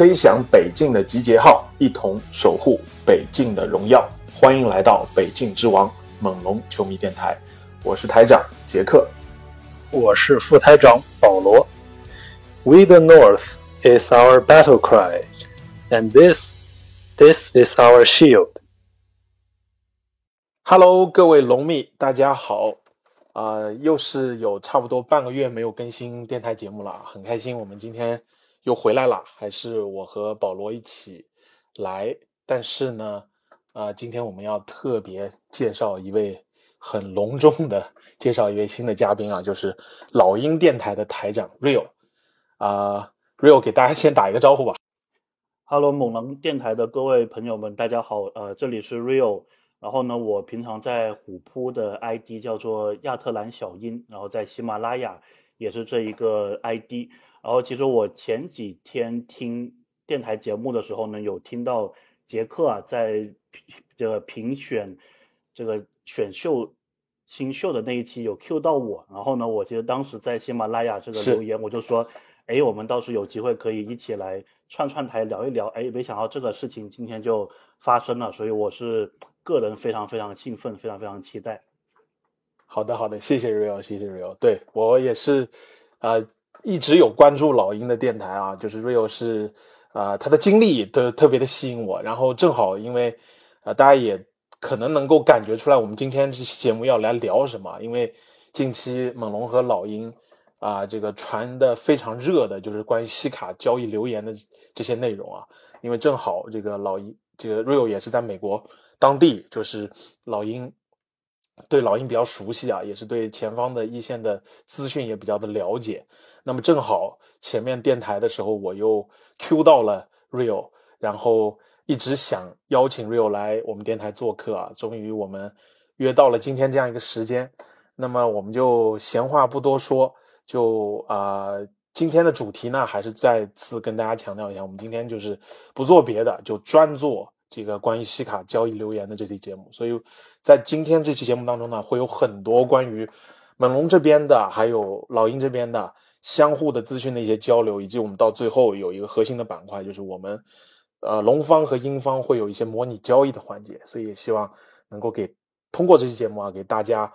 吹响北境的集结号，一同守护北境的荣耀。欢迎来到北境之王猛龙球迷电台，我是台长杰克。我是副台长保罗。We the North is our battle cry, and this, this is our shield. Hello，各位龙蜜，大家好。啊、又是有差不多半个月没有更新电台节目了，很开心，我们今天又回来了，还是我和保罗一起来。但是呢，啊、今天我们要特别介绍一位很隆重的介绍一位新的嘉宾啊，就是老鹰电台的台长 Real。啊、r e a l 给大家先打一个招呼吧。Hello，猛狼电台的各位朋友们，大家好。呃，这里是 Rio。然后呢，我平常在虎扑的 ID 叫做亚特兰小鹰，然后在喜马拉雅也是这一个 ID。然后其实我前几天听电台节目的时候呢，有听到杰克啊在这个评选这个选秀新秀的那一期有 Q 到我，然后呢，我其实当时在喜马拉雅这个留言，我就说，哎，我们倒是有机会可以一起来串串台聊一聊，哎，没想到这个事情今天就发生了，所以我是个人非常非常兴奋，非常非常期待。好的，好的，谢谢 Rio，谢谢 Rio。对我也是，呃，一直有关注老鹰的电台啊，就是 Rio 是，呃，他的经历都特别的吸引我。然后正好因为，呃，大家也可能能够感觉出来，我们今天这期节目要来聊什么，因为近期猛龙和老鹰啊、这个传的非常热的就是关于西卡交易留言的这些内容啊，因为正好这个老鹰，这个 Rio 也是在美国当地，就是老鹰。对老鹰比较熟悉啊，也是对前方的一线的资讯也比较的了解。那么正好前面电台的时候，我又 Q 到了 Rio，然后一直想邀请 Rio 来我们电台做客啊，终于我们约到了今天这样一个时间。那么我们就闲话不多说，就啊、今天的主题呢，还是再次跟大家强调一下，我们今天就是不做别的，就专做这个关于西卡交易留言的这期节目。所以在今天这期节目当中呢，会有很多关于猛龙这边的，还有老鹰这边的相互的资讯的一些交流，以及我们到最后有一个核心的板块，就是我们呃龙方和鹰方会有一些模拟交易的环节，所以也希望能够给通过这期节目啊，给大家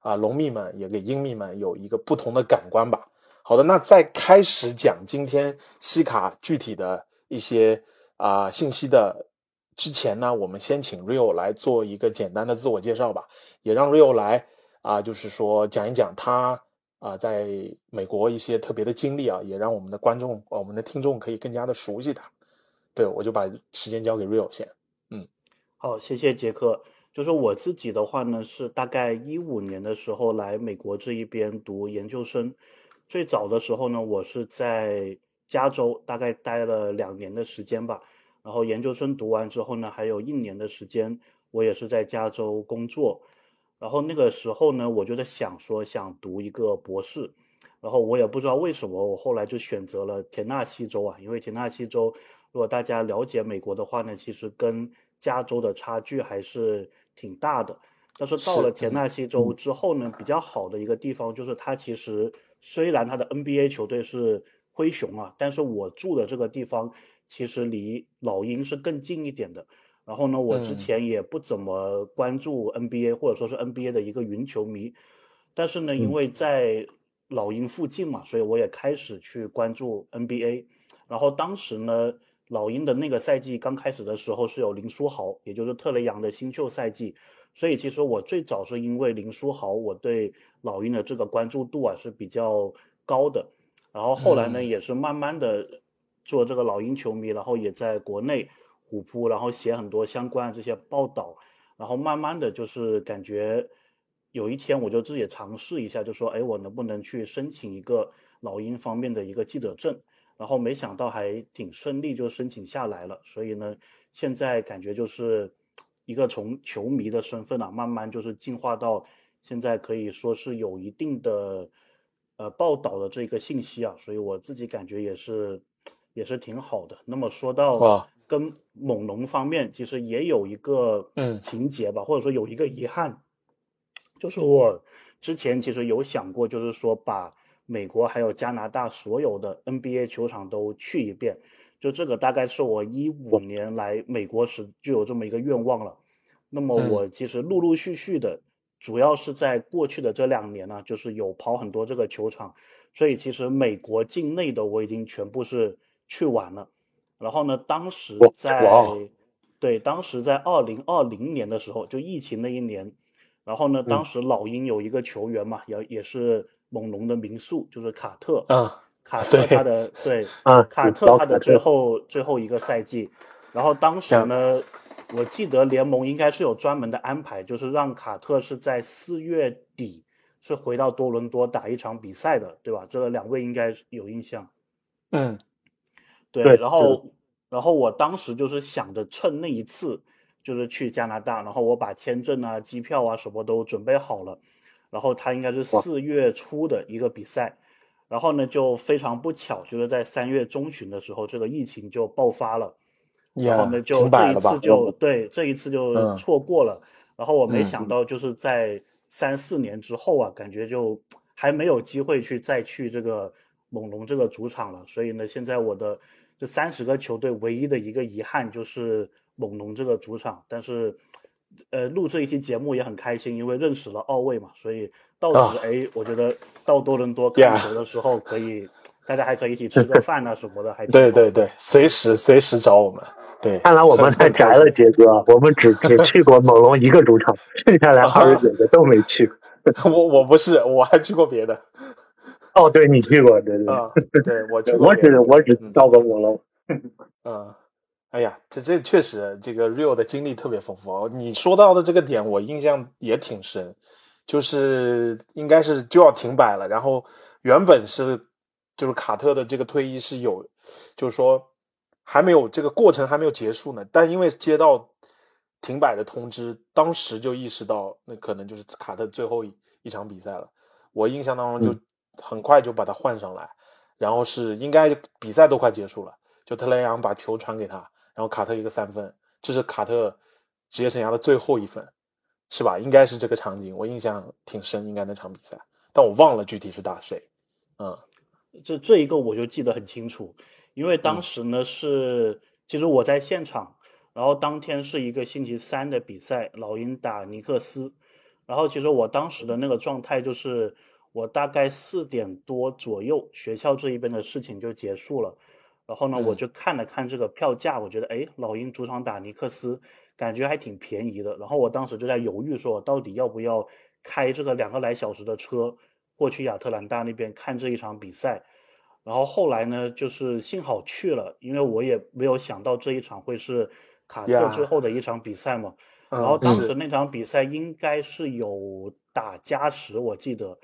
啊龙蜜们也给鹰蜜们有一个不同的感官吧。好的，那在开始讲今天西卡具体的一些啊、信息的之前呢，我们先请 Rio 来做一个简单的自我介绍吧，也让 Rio 来啊、就是说讲一讲他啊、在美国一些特别的经历啊，也让我们的观众、呃我们的听众可以更加的熟悉他。对，我就把时间交给 Rio 先。嗯好，谢谢杰克。就是我自己的话呢，是大概一五年的时候来美国这一边读研究生。最早的时候呢，我是在加州，大概待了两年的时间吧。然后研究生读完之后呢，还有一年的时间，我也是在加州工作。然后那个时候呢，我就在想说想读一个博士，然后我也不知道为什么，我后来就选择了田纳西州啊，因为田纳西州，如果大家了解美国的话呢，其实跟加州的差距还是挺大的。但是到了田嗯纳西州之后呢，比较好的一个地方就是它其实虽然它的 NBA 球队是灰熊啊，但是我住的这个地方其实离老鹰是更近一点的。然后呢，我之嗯前也不怎么关注 NBA，或者说是 NBA 的一个云球迷，但是呢，因嗯为在老鹰附近嘛，所以我也开始去关注 NBA。然后当时呢，老鹰的那个赛季刚开始的时候是有林书豪，也就是特雷杨的新秀赛季，所以其实我最早是因为林书豪，我对老鹰的这个关注度啊是比较高的。然后后来呢，嗯也是慢慢的做这个老鹰球迷，然后也在国内虎扑，然后写很多相关的这些报道，然后慢慢的就是感觉有一天我就自己尝试一下，就说，哎，我能不能去申请一个老鹰方面的一个记者证？然后没想到还挺顺利，就申请下来了。所以呢，现在感觉就是一个从球迷的身份啊，慢慢就是进化到现在可以说是有一定的呃报道的这个信息啊。所以我自己感觉也是也是挺好的。那么说到跟猛龙方面，其实也有一个嗯情节吧，或者说有一个遗憾，就是我之前其实有想过，就是说把。美国还有加拿大所有的 NBA 球场都去一遍，就这个大概是我一五年来美国时就有这么一个愿望了。那么我其实陆陆续续的，主要是在过去的这两年呢，就是有跑很多这个球场，所以其实美国境内的我已经全部是去玩了。然后呢，当时在对当时在二零二零年的时候，就疫情那一年，然后呢，当时老鹰有一个球员嘛，也也是。猛龙的民宿就是卡特，啊，卡特他的对，啊，卡特他的最后最后一个赛季，然后当时呢，我记得联盟应该是有专门的安排，就是让卡特是在四月底是回到多伦多打一场比赛的，对吧？这两位应该有印象。嗯，对，然后然后我当时就是想着趁那一次就是去加拿大，然后我把签证啊、机票啊什么都准备好了。然后他应该是四月初的一个比赛，然后呢就非常不巧，就是在三月中旬的时候，这个疫情就爆发了，然后呢就这一次就对这一次就错过了。然后我没想到就是在三四年之后啊，感觉就还没有机会去再去这个猛龙这个主场了。所以呢，现在我的这三十个球队唯一的一个遗憾就是猛龙这个主场，但是。呃，录这一期节目也很开心，因为认识了奥卫嘛，所以到时哎，我觉得到多伦多看球的时候，可以大家还可以一起吃个 饭啊什么的，还对对对，随时随时找我们。对，看来我们太宅了，杰哥，我们只只去过猛龙一个主场，剩下来二十 九个都没去。我我不是，我还去过别的。哦，对你去过，对对对，我我只我只到过猛龙。嗯。哎呀，这这确实，这个 Rio 的经历特别丰富。你说到的这个点，我印象也挺深，就是应该是就要停摆了。然后原本是就是卡特的这个退役是有，就是说还没有这个过程还没有结束呢。但因为接到停摆的通知，当时就意识到那可能就是卡特最后一一场比赛了。我印象当中就很快就把他换上来，然后是应该比赛都快结束了，就特雷杨把球传给他。然后卡特一个三分，这是卡特职业生涯的最后一分，是吧？应该是这个场景，我印象挺深，应该那场比赛，但我忘了具体是打谁。嗯，这这一个我就记得很清楚，因为当时呢是，其实我在现场，然后当天是一个星期三的比赛，老鹰打尼克斯，然后其实我当时的那个状态就是，我大概四点多左右，学校这一边的事情就结束了。然后呢，我就看了看这个票价，我觉得，哎，老鹰主场打尼克斯，感觉还挺便宜的。然后我当时就在犹豫，说我到底要不要开这个两个来小时的车过去亚特兰大那边看这一场比赛。然后后来呢，就是幸好去了，因为我也没有想到这一场会是卡特最后的一场比赛嘛。然后当时那场比赛应该是有打加时，我记得，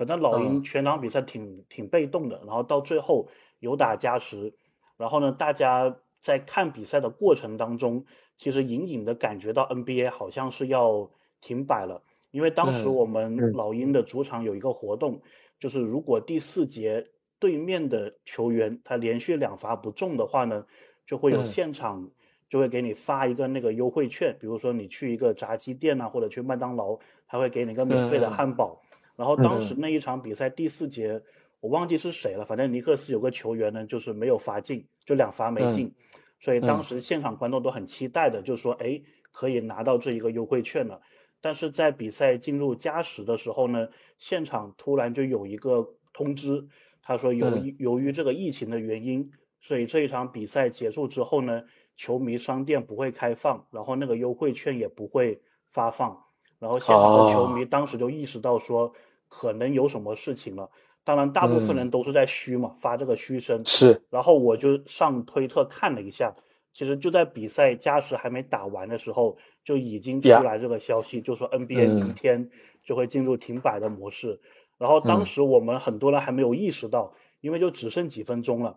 反正老鹰全场比赛挺挺被动的，然后到最后有打加时。然后呢，大家在看比赛的过程当中，其实隐隐的感觉到 NBA 好像是要停摆了，因为当时我们老鹰的主场有一个活动，就是如果第四节对面的球员他连续两罚不中的话呢，就会有现场就会给你发一个那个优惠券，比如说你去一个炸鸡店啊，或者去麦当劳，他会给你个免费的汉堡。然后当时那一场比赛第四节。我忘记是谁了，反正尼克斯有个球员呢，就是没有罚进，就两罚没进，所以当时现场观众都很期待的，就说哎，可以拿到这一个优惠券了。但是在比赛进入加时的时候呢，现场突然就有一个通知，他说由于由于这个疫情的原因，所以这一场比赛结束之后呢，球迷商店不会开放，然后那个优惠券也不会发放，然后现场的球迷当时就意识到说可能有什么事情了。当然，大部分人都是在嘘嘛，发这个嘘声。是，然后我就上推特看了一下，其实就在比赛加时还没打完的时候，就已经出来这个消息，就说 NBA 明天就会进入停摆的模式。然后当时我们很多人还没有意识到，因为就只剩几分钟了。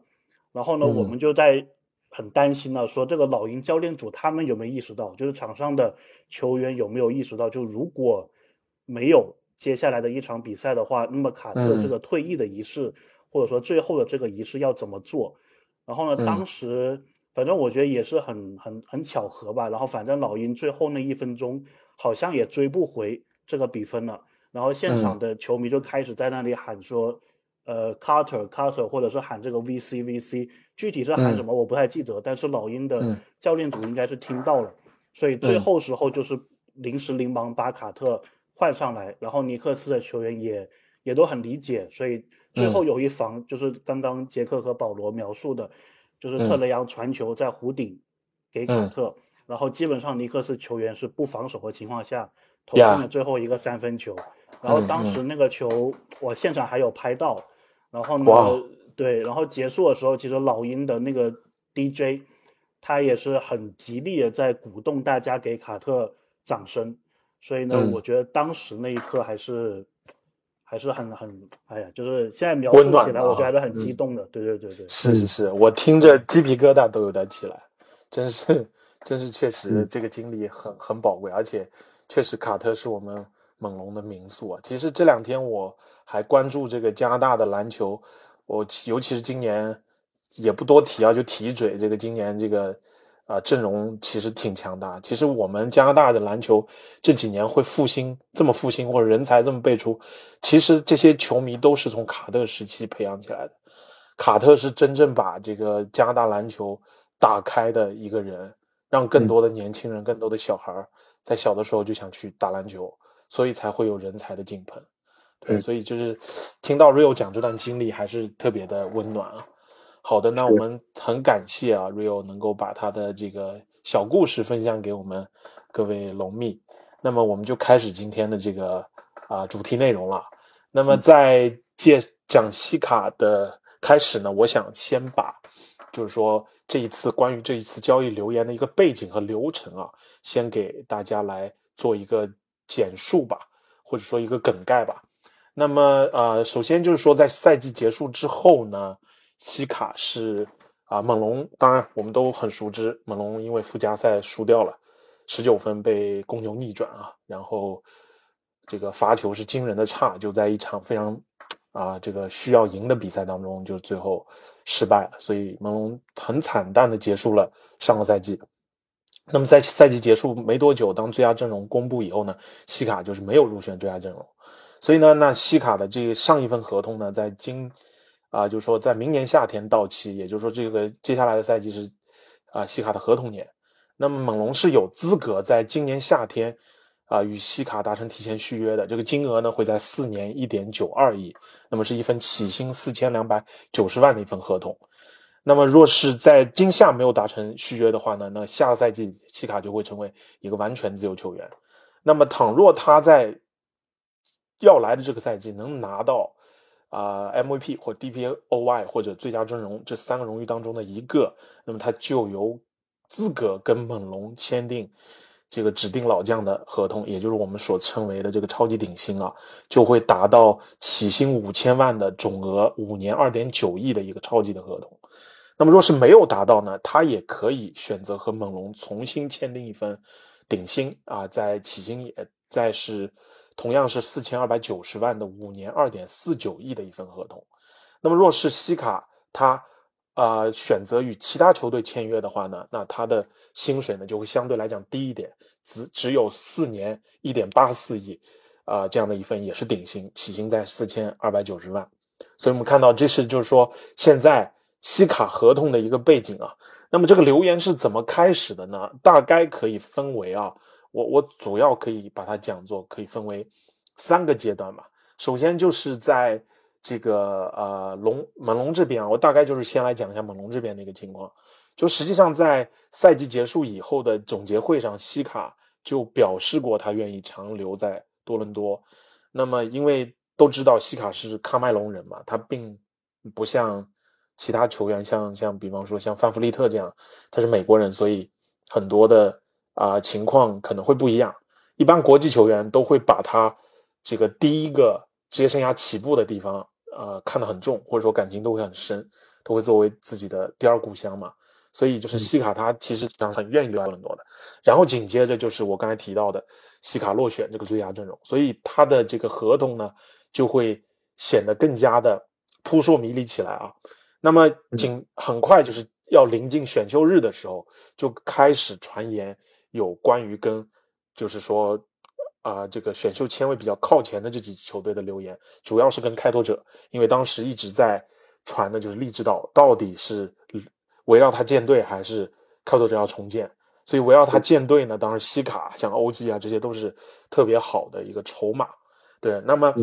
然后呢，我们就在很担心呢，说这个老鹰教练组他们有没有意识到，就是场上的球员有没有意识到，就如果没有接下来的一场比赛的话，那么卡特这个退役的仪式，或者说最后的这个仪式要怎么做？然后呢，当时反正我觉得也是很很很巧合吧。然后反正老鹰最后那一分钟好像也追不回这个比分了。然后现场的球迷就开始在那里喊说。呃，Carter Carter，或者是喊这个 VC VC，具体是喊什么我不太记得，但是老鹰的教练组应该是听到了，所以最后时候就是临时临忙把卡特换上来，然后尼克斯的球员也也都很理解，所以最后有一防就是刚刚杰克和保罗描述的，就是特雷杨传球在弧顶给卡特，然后基本上尼克斯球员是不防守的情况下投进了最后一个三分球，然后当时那个球我现场还有拍到。然后呢？对，然后结束的时候，其实老鹰的那个 DJ，他也是很极力的在鼓动大家给卡特掌声。所以呢，我觉得当时那一刻还是还是很很，哎呀，就是现在描述起来，我觉得还是很激动的。对对对对，是是是，我听着鸡皮疙瘩都有点起来，真是真是确实这个经历很很宝贵，而且确实卡特是我们猛龙的名宿啊。其实这两天我。还关注这个加拿大的篮球，我尤其是今年也不多提啊，就提一嘴，这个今年这个啊阵容其实挺强大。其实我们加拿大的篮球这几年会复兴，这么复兴或者人才这么辈出，其实这些球迷都是从卡特时期培养起来的。卡特是真正把这个加拿大篮球打开的一个人，让更多的年轻人、更多的小孩在小的时候就想去打篮球，所以才会有人才的井喷。对，所以就是听到 Rio 讲这段经历，还是特别的温暖啊。好的，那我们很感谢啊，Rio 能够把他的这个小故事分享给我们各位龙蜜。那么我们就开始今天的这个啊主题内容了。那么在介讲西卡的开始呢，我想先把就是说这一次关于这一次交易留言的一个背景和流程啊，先给大家来做一个简述吧，或者说一个梗概吧。那么，呃，首先就是说，在赛季结束之后呢，西卡是啊，猛龙，当然我们都很熟知，猛龙因为附加赛输掉了，十九分被公牛逆转啊，然后这个罚球是惊人的差，就在一场非常啊这个需要赢的比赛当中，就最后失败了，所以猛龙很惨淡的结束了上个赛季。那么在赛季结束没多久，当最佳阵容公布以后呢，西卡就是没有入选最佳阵容。所以呢，那西卡的这上一份合同呢，在今啊，就是说在明年夏天到期，也就是说这个接下来的赛季是啊西卡的合同年。那么猛龙是有资格在今年夏天啊与西卡达成提前续约的，这个金额呢会在四年一点九二亿，那么是一份起薪四千两百九十万的一份合同。那么若是在今夏没有达成续约的话呢，那下个赛季西卡就会成为一个完全自由球员。那么倘若他在要来的这个赛季能拿到啊 MVP 或 DPOY 或者最佳阵容这三个荣誉当中的一个，那么他就有资格跟猛龙签订这个指定老将的合同，也就是我们所称为的这个超级顶薪啊，就会达到起薪五千万的总额，五年二点九亿的一个超级的合同。那么若是没有达到呢，他也可以选择和猛龙重新签订一份顶薪啊，在起薪也在是。同样是四千二百九十万的五年二点四九亿的一份合同，那么若是西卡他啊选择与其他球队签约的话呢，那他的薪水呢就会相对来讲低一点，只只有四年一点八四亿啊这样的一份也是顶薪，起薪在四千二百九十万。所以我们看到这是就是说现在西卡合同的一个背景啊。那么这个留言是怎么开始的呢？大概可以分为啊。我我主要可以把它讲作可以分为三个阶段吧。首先就是在这个呃龙猛龙这边啊，我大概就是先来讲一下猛龙这边的一个情况。就实际上在赛季结束以后的总结会上，西卡就表示过他愿意长留在多伦多。那么因为都知道西卡是喀麦隆人嘛，他并不像其他球员，像像比方说像范弗利特这样，他是美国人，所以很多的。啊，情况可能会不一样。一般国际球员都会把他这个第一个职业生涯起步的地方，呃，看得很重，或者说感情都会很深，都会作为自己的第二故乡嘛。所以就是西卡他其实上很愿意留在多伦多的。然后紧接着就是我刚才提到的西卡落选这个最佳阵容，所以他的这个合同呢就会显得更加的扑朔迷离起来啊。那么紧很快就是要临近选秀日的时候，就开始传言有关于跟就是说啊这个选秀签位比较靠前的这几支球队的留言，主要是跟开拓者，因为当时一直在传的就是利智岛到底是。围绕他建队还是开拓者要重建，所以围绕他建队呢，当然西卡像欧 g 啊，这些都是特别好的一个筹码。对，那么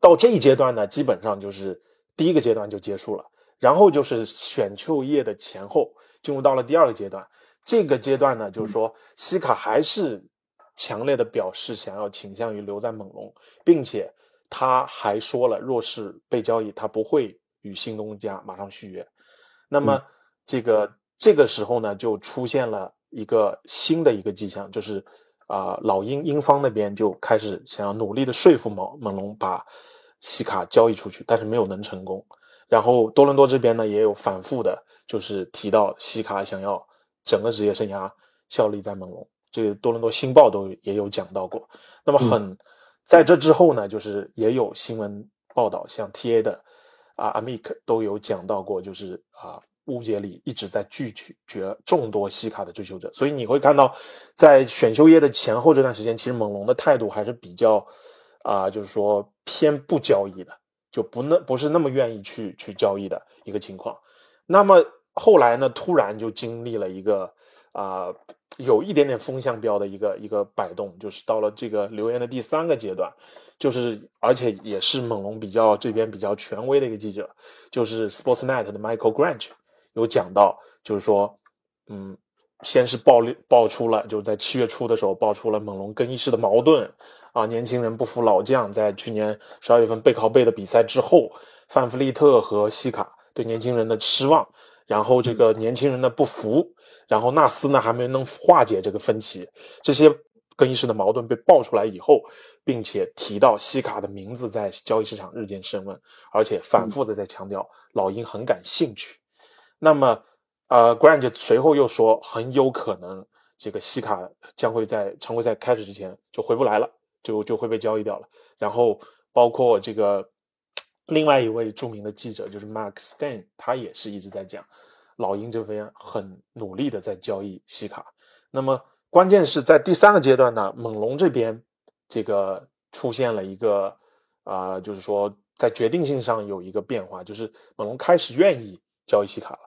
到这一阶段呢，基本上就是第一个阶段就结束了，然后就是选秀业的前后进入到了第二个阶段。这个阶段呢，就是说西卡还是强烈的表示想要倾向于留在猛龙，并且他还说了，若是被交易，他不会与新东家马上续约。那么。这个这个时候呢，就出现了一个新的一个迹象，就是啊，老鹰鹰方那边就开始想要努力的说服猛猛龙把西卡交易出去，但是没有能成功。然后多伦多这边呢，也有反复的，就是提到西卡想要整个职业生涯效力在猛龙，这个多伦多星报都也有讲到过。那么很在这之后呢，就是也有新闻报道，像 T A 的啊阿米克都有讲到过，就是啊。乌杰里一直在拒绝众多西卡的追求者，所以你会看到，在选秀业的前后这段时间，其实猛龙的态度还是比较，啊，就是说偏不交易的，就不那不是那么愿意去去交易的一个情况。那么后来呢，突然就经历了一个啊，有一点点风向标的一个一个摆动，就是到了这个留言的第三个阶段，就是而且也是猛龙比较这边比较权威的一个记者，就是 Sportsnet 的 Michael Grant。有讲到，就是说，嗯，先是爆爆出了，就是在七月初的时候爆出了猛龙更衣室的矛盾，啊，年轻人不服老将，在去年十二月份背靠背的比赛之后，范弗利特和西卡对年轻人的失望，然后这个年轻人呢不服，然后纳斯呢还没能化解这个分歧，这些更衣室的矛盾被爆出来以后，并且提到西卡的名字在交易市场日渐升温，而且反复的在强调老鹰很感兴趣。那么，呃，Grant 随后又说，很有可能这个西卡将会在常规赛开始之前就回不来了，就就会被交易掉了。然后，包括这个另外一位著名的记者，就是 Mark Stein，他也是一直在讲，老鹰这边很努力的在交易西卡。那么，关键是在第三个阶段呢，猛龙这边这个出现了一个啊，就是说在决定性上有一个变化，就是猛龙开始愿意交易西卡了。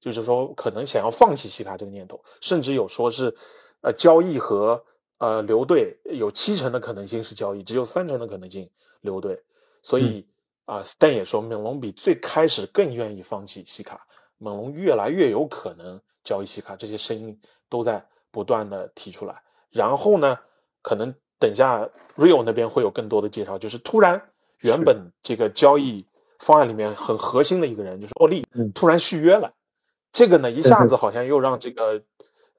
就是说，可能想要放弃西卡这个念头，甚至有说是，呃，交易和呃留队有七成的可能性是交易，只有三成的可能性留队。所以啊，Stan 也说，猛龙比最开始更愿意放弃西卡，猛龙越来越有可能交易西卡，这些声音都在不断的提出来。然后呢，可能等下 Rio 那边会有更多的介绍，就是突然原本这个交易方案里面很核心的一个人，就是奥利，突然续约了。这个呢，一下子好像又让这个，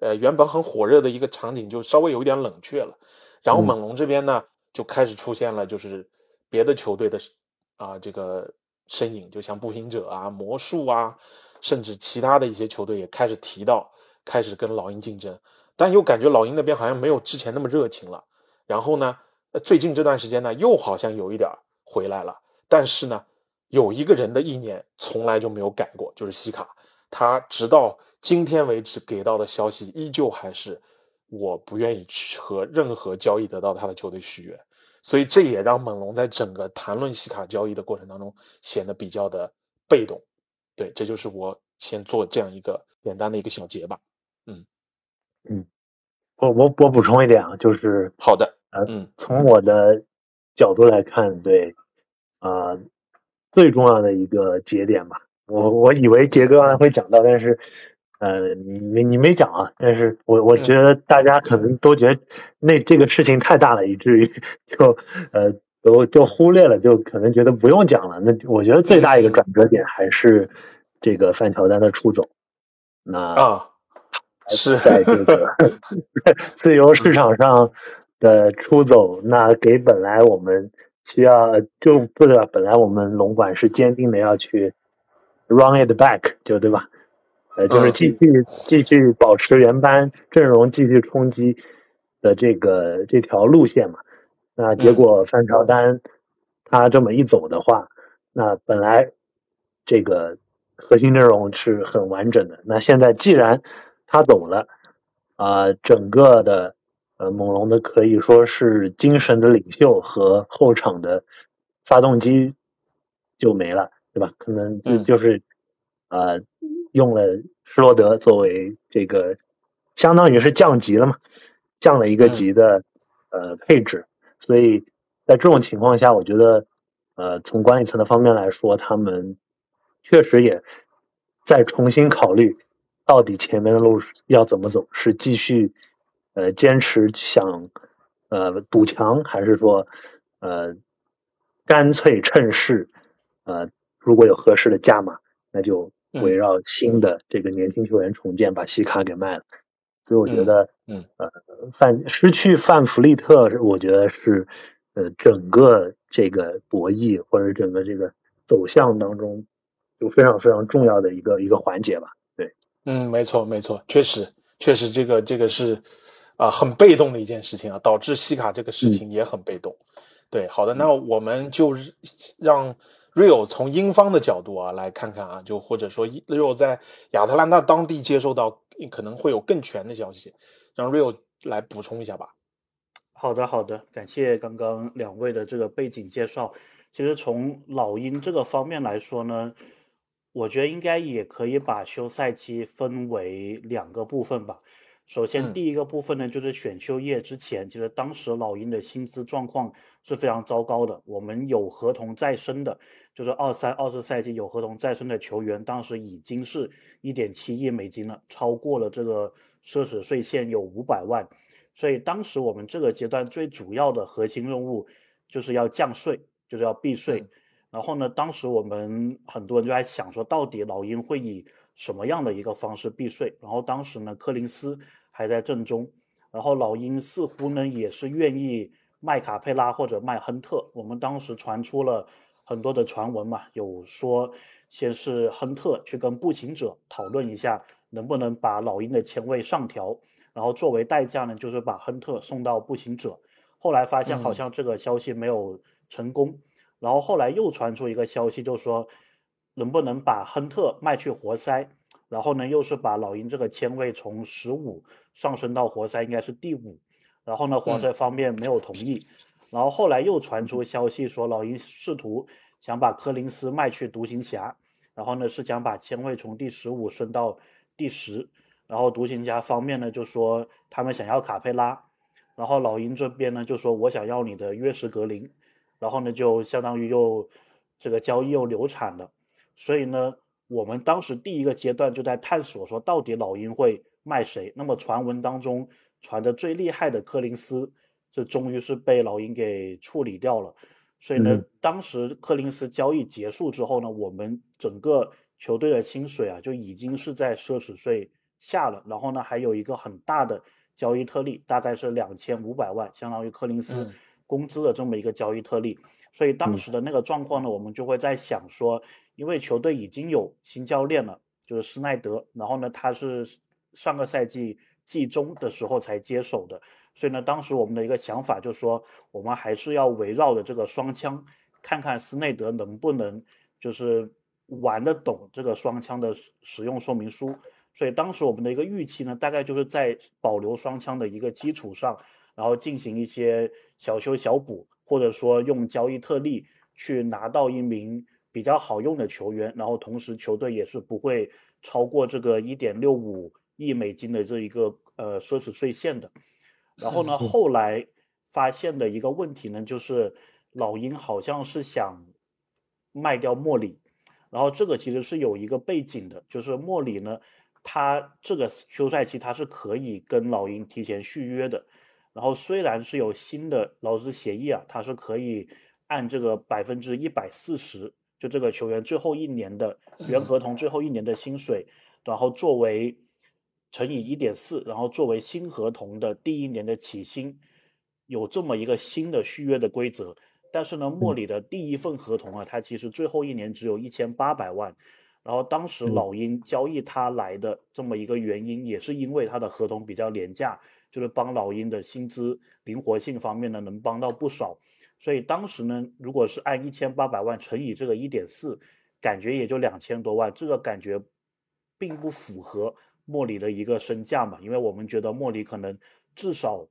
呃，原本很火热的一个场景就稍微有一点冷却了。然后猛龙这边呢，就开始出现了就是别的球队的啊这个身影，就像步行者啊、魔术啊，甚至其他的一些球队也开始提到，开始跟老鹰竞争。但又感觉老鹰那边好像没有之前那么热情了。然后呢，最近这段时间呢，又好像有一点回来了。但是呢，有一个人的意念从来就没有改过，就是西卡。他直到今天为止给到的消息依旧还是我不愿意去和任何交易得到他的球队续约，所以这也让猛龙在整个谈论西卡交易的过程当中显得比较的被动。对，这就是我先做这样一个简单的一个小结吧。嗯嗯，我我我补充一点啊，就是好的，嗯，从我的角度来看，对，啊，最重要的一个节点吧。我我以为杰哥会讲到，但是，呃，你没你没讲啊。但是我我觉得大家可能都觉得那这个事情太大了，以至于 就呃都就忽略了，就可能觉得不用讲了。那我觉得最大一个转折点还是这个范乔丹的出走。那啊，是在这个 自由市场上的出走，那给本来我们需要就不对吧？本来我们龙管是坚定的要去 run it back，就对吧？呃，就是继续继续保持原班阵容，继续冲击的这个这条路线嘛。那结果范乔丹他这么一走的话，那本来这个核心阵容是很完整的。那现在既然他走了，啊，整个的呃猛龙的可以说是精神的领袖和后场的发动机就没了，对吧？可能就就是呃。用了施罗德作为这个，相当于是降级了嘛，降了一个级的呃配置，所以在这种情况下，我觉得呃从管理层的方面来说，他们确实也在重新考虑到底前面的路要怎么走，是继续呃坚持想呃补强，还是说呃干脆趁势呃如果有合适的价码，那就。围绕新的这个年轻球员重建，把西卡给卖了，所以我觉得，嗯呃，范失去范弗利特，我觉得是呃整个这个博弈或者整个这个走向当中，就非常非常重要的一个一个环节吧。对，嗯，没错没错，确实确实这个这个是啊很被动的一件事情啊，导致西卡这个事情也很被动。对，好的，那我们就让。Rio 从英方的角度啊来看看啊，就或者说 Rio 在亚特兰大当地接受到可能会有更全的消息，让 Rio 来补充一下吧。好的，好的，感谢刚刚两位的这个背景介绍。其实从老鹰这个方面来说呢，我觉得应该也可以把休赛期分为两个部分吧。首先，第一个部分呢，就是选秀夜之前，其实当时老鹰的薪资状况是非常糟糕的。我们有合同在身的，就是二三、二四赛季有合同在身的球员，当时已经是一点七亿美金了，超过了这个奢侈税线有五百万。所以当时我们这个阶段最主要的核心任务就是要降税，就是要避税。然后呢，当时我们很多人就在想说，到底老鹰会以什么样的一个方式避税？然后当时呢，柯林斯。还在正中，然后老鹰似乎呢也是愿意卖卡佩拉或者卖亨特。我们当时传出了很多的传闻嘛，有说先是亨特去跟步行者讨论一下，能不能把老鹰的前卫上调，然后作为代价呢，就是把亨特送到步行者。后来发现好像这个消息没有成功，然后后来又传出一个消息，就说能不能把亨特卖去活塞。然后呢，又是把老鹰这个签位从十五上升到活塞，应该是第五。然后呢，活塞方面没有同意。然后后来又传出消息说，老鹰试图想把柯林斯卖去独行侠。然后呢，是想把签位从第十五升到第十。然后独行侠方面呢，就说他们想要卡佩拉。然后老鹰这边呢，就说我想要你的约什格林。然后呢，就相当于又这个交易又流产了。所以呢。我们当时第一个阶段就在探索，说到底老鹰会卖谁？那么传闻当中传的最厉害的柯林斯，这终于是被老鹰给处理掉了。所以呢，当时柯林斯交易结束之后呢，我们整个球队的薪水啊就已经是在奢侈税下了。然后呢，还有一个很大的交易特例，大概是两千五百万，相当于柯林斯工资的这么一个交易特例。所以当时的那个状况呢，我们就会在想说。因为球队已经有新教练了，就是施耐德。然后呢，他是上个赛季季中的时候才接手的，所以呢，当时我们的一个想法就是说，我们还是要围绕着这个双枪，看看施耐德能不能就是玩得懂这个双枪的使用说明书。所以当时我们的一个预期呢，大概就是在保留双枪的一个基础上，然后进行一些小修小补，或者说用交易特例去拿到一名。比较好用的球员，然后同时球队也是不会超过这个一点六五亿美金的这一个呃奢侈税线的。然后呢，后来发现的一个问题呢，就是老鹰好像是想卖掉莫里，然后这个其实是有一个背景的，就是莫里呢，他这个休赛期他是可以跟老鹰提前续约的，然后虽然是有新的劳资协议啊，他是可以按这个百分之一百四十。就这个球员最后一年的原合同最后一年的薪水，然后作为乘以一点四，然后作为新合同的第一年的起薪，有这么一个新的续约的规则，但是呢，莫里的第一份合同啊，他其实最后一年只有一千八百万。然后当时老鹰交易他来的这么一个原因，也是因为他的合同比较廉价，就是帮老鹰的薪资灵活性方面呢能帮到不少。所以当时呢，如果是按一千八百万乘以这个一点四，感觉也就两千多万，这个感觉并不符合莫里的一个身价嘛。因为我们觉得莫里可能至少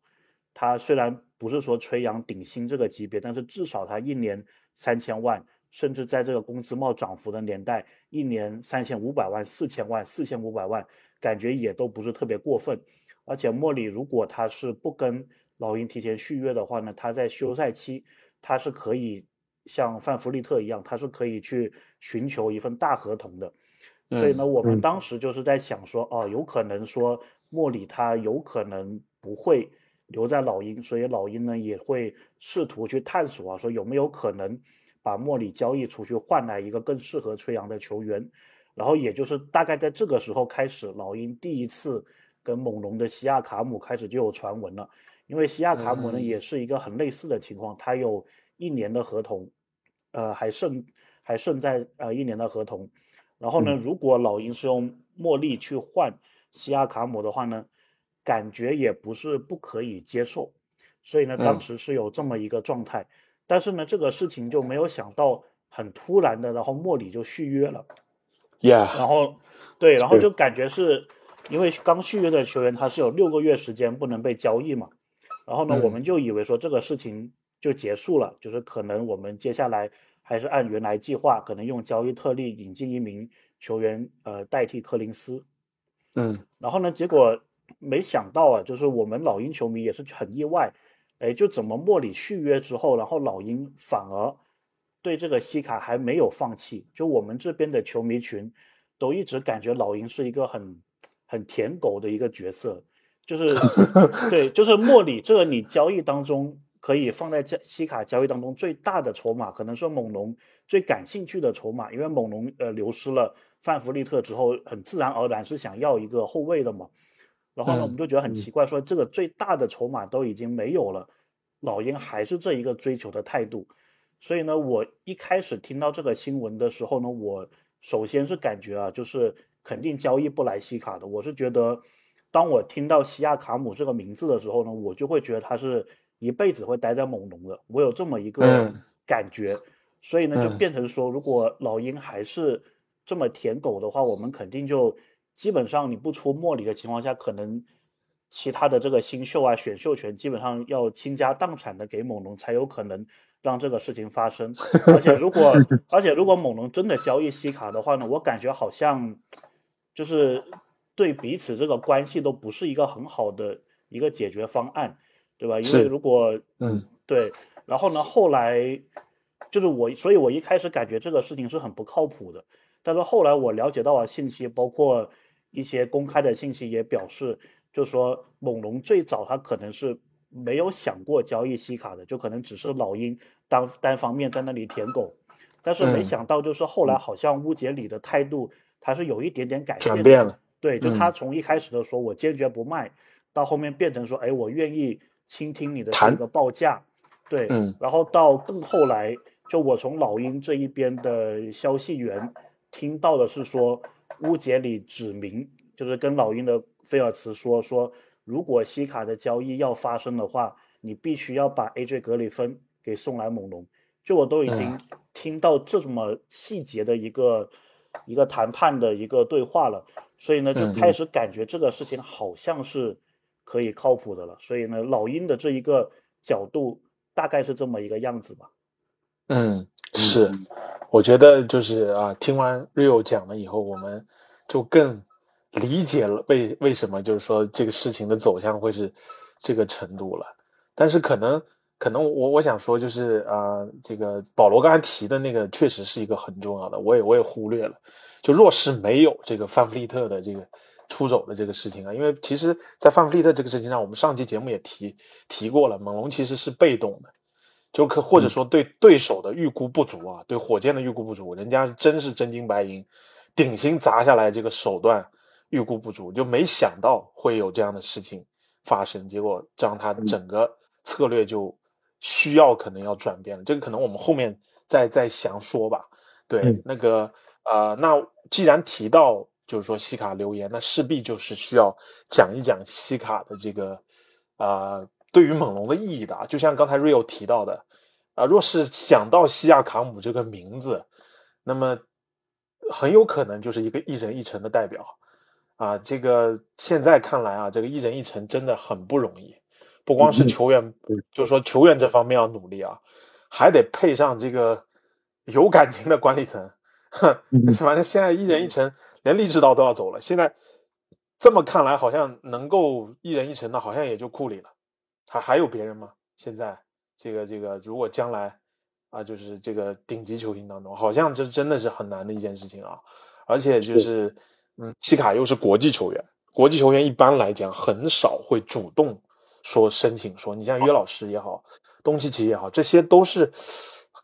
他虽然不是说吹扬顶薪这个级别，但是至少他一年三千万。甚至在这个工资帽涨幅的年代，一年三千五百万、四千万、四千五百万，感觉也都不是特别过分。而且莫里如果他是不跟老鹰提前续约的话呢，他在休赛期他是可以像范弗利特一样，他是可以去寻求一份大合同的。所以呢，我们当时就是在想说，哦，有可能说莫里他有可能不会留在老鹰，所以老鹰呢也会试图去探索啊，说有没有可能。把莫里交易出去，换来一个更适合吹杨的球员，然后也就是大概在这个时候开始，老鹰第一次跟猛龙的西亚卡姆开始就有传闻了。因为西亚卡姆呢也是一个很类似的情况，他有一年的合同，呃，还剩还剩在呃一年的合同。然后呢，如果老鹰是用莫莉去换西亚卡姆的话呢，感觉也不是不可以接受。所以呢，当时是有这么一个状态。但是呢，这个事情就没有想到很突然的，然后莫里就续约了，Yeah，然后对，然后就感觉是因为刚续约的球员他是有六个月时间不能被交易嘛，然后呢，我们就以为说这个事情就结束了，就是可能我们接下来还是按原来计划，可能用交易特例引进一名球员，呃，代替柯林斯，嗯，然后呢，结果没想到啊，就是我们老鹰球迷也是很意外。哎，就怎么莫里续约之后，然后老鹰反而对这个西卡还没有放弃。就我们这边的球迷群都一直感觉老鹰是一个很很舔狗的一个角色，就是 对，就是莫里这个你交易当中可以放在西西卡交易当中最大的筹码，可能说猛龙最感兴趣的筹码，因为猛龙呃流失了范弗利特之后，很自然而然是想要一个后卫的嘛。然后呢，我们就觉得很奇怪，说这个最大的筹码都已经没有了，老鹰还是这一个追求的态度。所以呢，我一开始听到这个新闻的时候呢，我首先是感觉啊，就是肯定交易不来西卡的。我是觉得，当我听到西亚卡姆这个名字的时候呢，我就会觉得他是一辈子会待在猛龙的。我有这么一个感觉。所以呢，就变成说，如果老鹰还是这么舔狗的话，我们肯定就。基本上你不出莫里的情况下，可能其他的这个新秀啊、选秀权基本上要倾家荡产的给猛龙，才有可能让这个事情发生。而且如果而且如果猛龙真的交易西卡的话呢，我感觉好像就是对彼此这个关系都不是一个很好的一个解决方案，对吧？因为如果嗯对，然后呢，后来就是我，所以我一开始感觉这个事情是很不靠谱的，但是后来我了解到了信息，包括。一些公开的信息也表示，就说猛龙最早他可能是没有想过交易西卡的，就可能只是老鹰单单方面在那里舔狗，但是没想到就是后来好像乌杰里的态度他是有一点点改变，转变了。对，就他从一开始的说我坚决不卖，到后面变成说，哎，我愿意倾听你的这个报价，对，然后到更后来，就我从老鹰这一边的消息源听到的是说。乌杰里指明，就是跟老鹰的菲尔茨说说，如果西卡的交易要发生的话，你必须要把 AJ 格里芬给送来猛龙。就我都已经听到这么细节的一个一个谈判的一个对话了，所以呢，就开始感觉这个事情好像是可以靠谱的了。所以呢，老鹰的这一个角度大概是这么一个样子吧。嗯，是。我觉得就是啊，听完 Rio 讲了以后，我们就更理解了为为什么就是说这个事情的走向会是这个程度了。但是可能可能我我想说就是啊，这个保罗刚才提的那个确实是一个很重要的，我也我也忽略了。就若是没有这个范弗利特的这个出走的这个事情啊，因为其实，在范弗利特这个事情上，我们上期节目也提提过了，猛龙其实是被动的。就可或者说对对手的预估不足啊，对火箭的预估不足，人家真是真金白银，顶薪砸下来，这个手段预估不足，就没想到会有这样的事情发生，结果让他整个策略就需要可能要转变了。这个可能我们后面再再详说吧。对，嗯那个呃，那既然提到就是说西卡留言，那势必就是需要讲一讲西卡的这个啊、对于猛龙的意义的啊。就像刚才 Rio 提到的啊、若是想到西亚卡姆这个名字，那么很有可能就是一个一人一城的代表啊。这个现在看来啊，这个一人一城真的很不容易，不光是嗯球员，嗯就是说球员这方面要努力啊，还得配上这个有感情的管理层。哼，嗯反正现在一人一城，连利指导都要走了。现在这么看来，好像能够一人一城的，好像也就库里了。还还有别人吗？现在这个这个，如果将来啊，就是这个顶级球星当中，好像这真的是很难的一件事情啊。而且就是，嗯，西卡又是国际球员，国际球员一般来讲很少会主动说申请说，你像约老师也好，东契奇也好，这些都是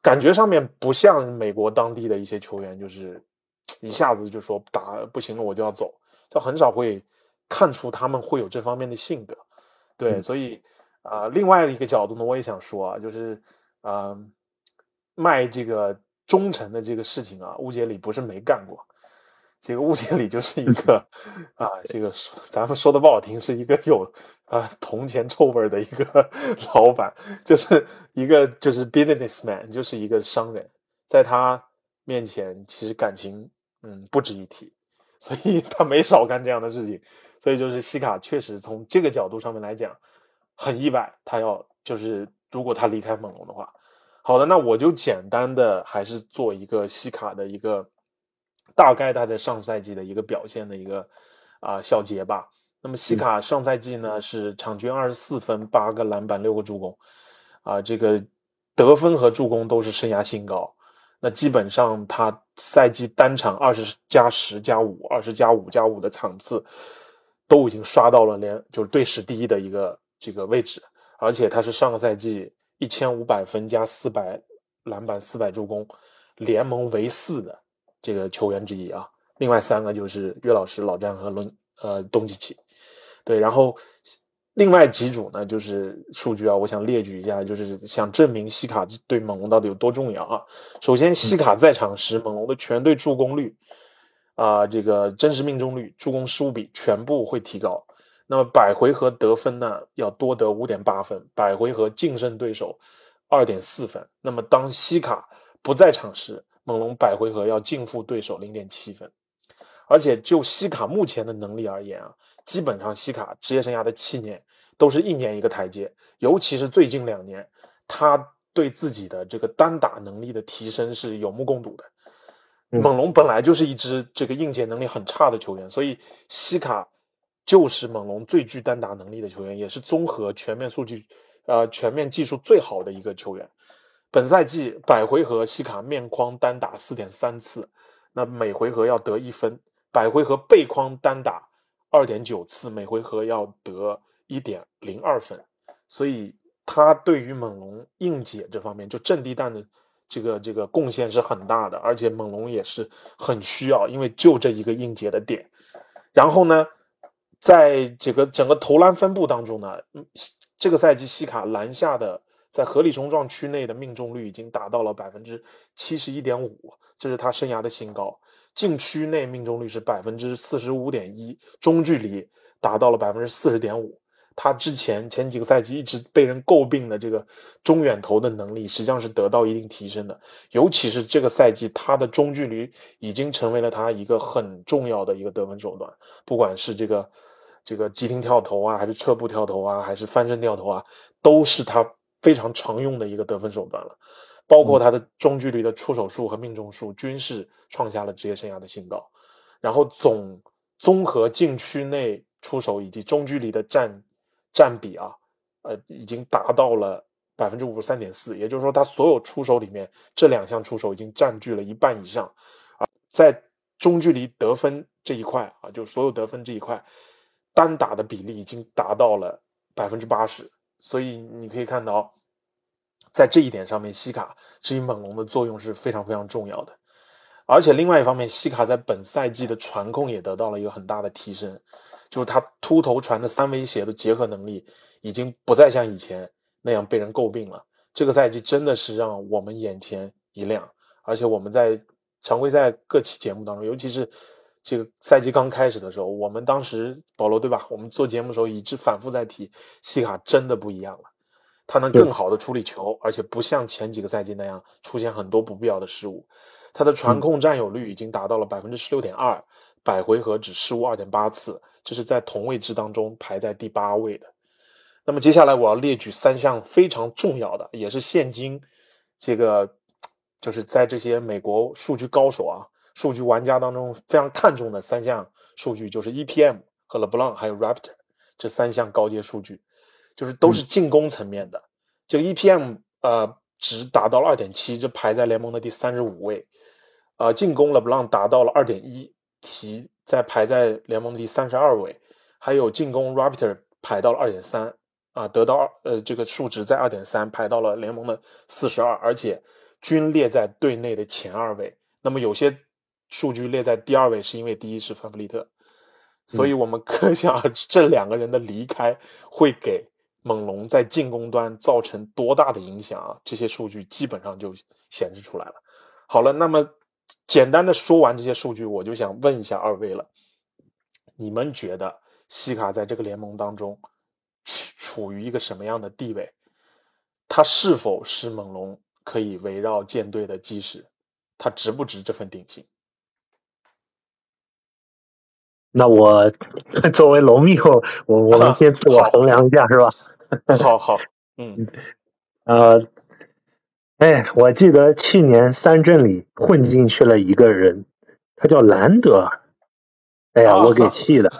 感觉上面不像美国当地的一些球员，就是一下子就说打不行了我就要走，就很少会看出他们会有这方面的性格。对，嗯所以啊、呃另外一个角度呢，我也想说啊，就是啊、呃卖这个忠诚的这个事情啊，误解里不是没干过。这个误解里就是一个啊，这个说咱们说的不好听，是一个有啊铜钱臭味的一个 老板，就是一个就是 businessman，就是一个商人，在他面前其实感情嗯不值一提，所以他没少干这样的事情，所以就是西卡确实从这个角度上面来讲，很意外，他要就是如果他离开猛龙的话，好的，那我就简单的还是做一个西卡的一个大概他在上赛季的一个表现的一个啊、小结吧。那么西卡上赛季呢是场均二十四分、八个篮板、六个助攻，啊，这个得分和助攻都是生涯新高。那基本上他赛季单场二十加十加五、二十加五加五的场次，都已经刷到了连就是队史第一的一个这个位置，而且他是上个赛季一千五百分加四百篮板、四百助攻，联盟唯四的这个球员之一啊。另外三个就是岳老师、老詹和伦呃东契奇。对，然后另外几组呢，就是数据啊，我想列举一下，就是想证明西卡对猛龙到底有多重要啊。首先，西卡在场时，猛龙的全队助攻率啊、这个真实命中率、助攻失误比全部会提高。那么百回合得分呢，要多得五点八分，百回合净胜对手二点四分。那么当西卡不在场时，猛龙百回合要净负对手零点七分。而且就西卡目前的能力而言啊，基本上西卡职业生涯的七年都是一年一个台阶，尤其是最近两年，他对自己的这个单打能力的提升是有目共睹的。嗯猛龙本来就是一支这个应届能力很差的球员，所以西卡就是猛龙最具单打能力的球员，也是综合全面数据，呃，全面技术最好的一个球员。本赛季百回合西卡面框单打四点三次，那每回合要得一分；百回合背框单打二点九次，每回合要得一点零二分。所以他对于猛龙硬解这方面，就阵地战的这个这个贡献是很大的，而且猛龙也是很需要，因为就这一个硬解的点。然后呢，在这个整个投篮分布当中呢，这个赛季西卡篮下的在合理冲撞区内的命中率已经达到了百分之七十一点五，这是他生涯的新高。禁区内命中率是百分之四十五点一，中距离达到了百分之四十点五。他之前前几个赛季一直被人诟病的这个中远投的能力，实际上是得到一定提升的。尤其是这个赛季，他的中距离已经成为了他一个很重要的一个得分手段。不管是这个这个急停跳投啊，还是撤步跳投啊，还是翻身跳投啊，都是他非常常用的一个得分手段了。包括他的中距离的出手数和命中数均是创下了职业生涯的新高。然后总综合禁区内出手以及中距离的占占比啊，呃，已经达到了百分之五十三点四，也就是说，他所有出手里面这两项出手已经占据了一半以上啊。在中距离得分这一块啊，就所有得分这一块，单打的比例已经达到了百分之八十，所以你可以看到，在这一点上面，西卡至于猛龙的作用是非常非常重要的。而且另外一方面，西卡在本赛季的传控也得到了一个很大的提升，就是他突头传的三威胁的结合能力已经不再像以前那样被人诟病了。这个赛季真的是让我们眼前一亮，而且我们在常规赛各期节目当中，尤其是这个赛季刚开始的时候，我们当时保罗对吧？我们做节目的时候一直反复在提，西卡真的不一样了，他能更好的处理球，而且不像前几个赛季那样出现很多不必要的失误。他的传控占有率已经达到了百分之十六点二，百回合只失误二点八次，这是在同位置当中排在第八位的。那么接下来我要列举三项非常重要的，也是现今这个就是在这些美国数据高手啊、数据玩家当中非常看重的三项数据，就是 EPM 和 LeBron 还有 Raptor 这三项高阶数据，就是都是进攻层面的。这个 EPM 呃值达到了二点七，这排在联盟的第三十五位。呃，进攻 LeBron 达到了二点一，提在排在联盟的第三十二位，还有进攻 Raptor 排到了二点三，啊，得到二呃这个数值在二点三，排到了联盟的四十二，而且均列在队内的前二位。那么有些数据列在第二位，是因为第一是范弗利特，所以我们可想而知这两个人的离开会给猛龙在进攻端造成多大的影响啊！这些数据基本上就显示出来了。好了，那么。简单的说完这些数据，我就想问一下二位了：你们觉得西卡在这个联盟当中处于一个什么样的地位？他是否是猛龙可以围绕舰队的基石？他值不值这份顶薪？那我 作为龙 迷，我我们先自我衡量一下，是吧？好好，嗯，呃。哎，我记得去年三镇里混进去了一个人，他叫兰德尔。哎呀，我给气的。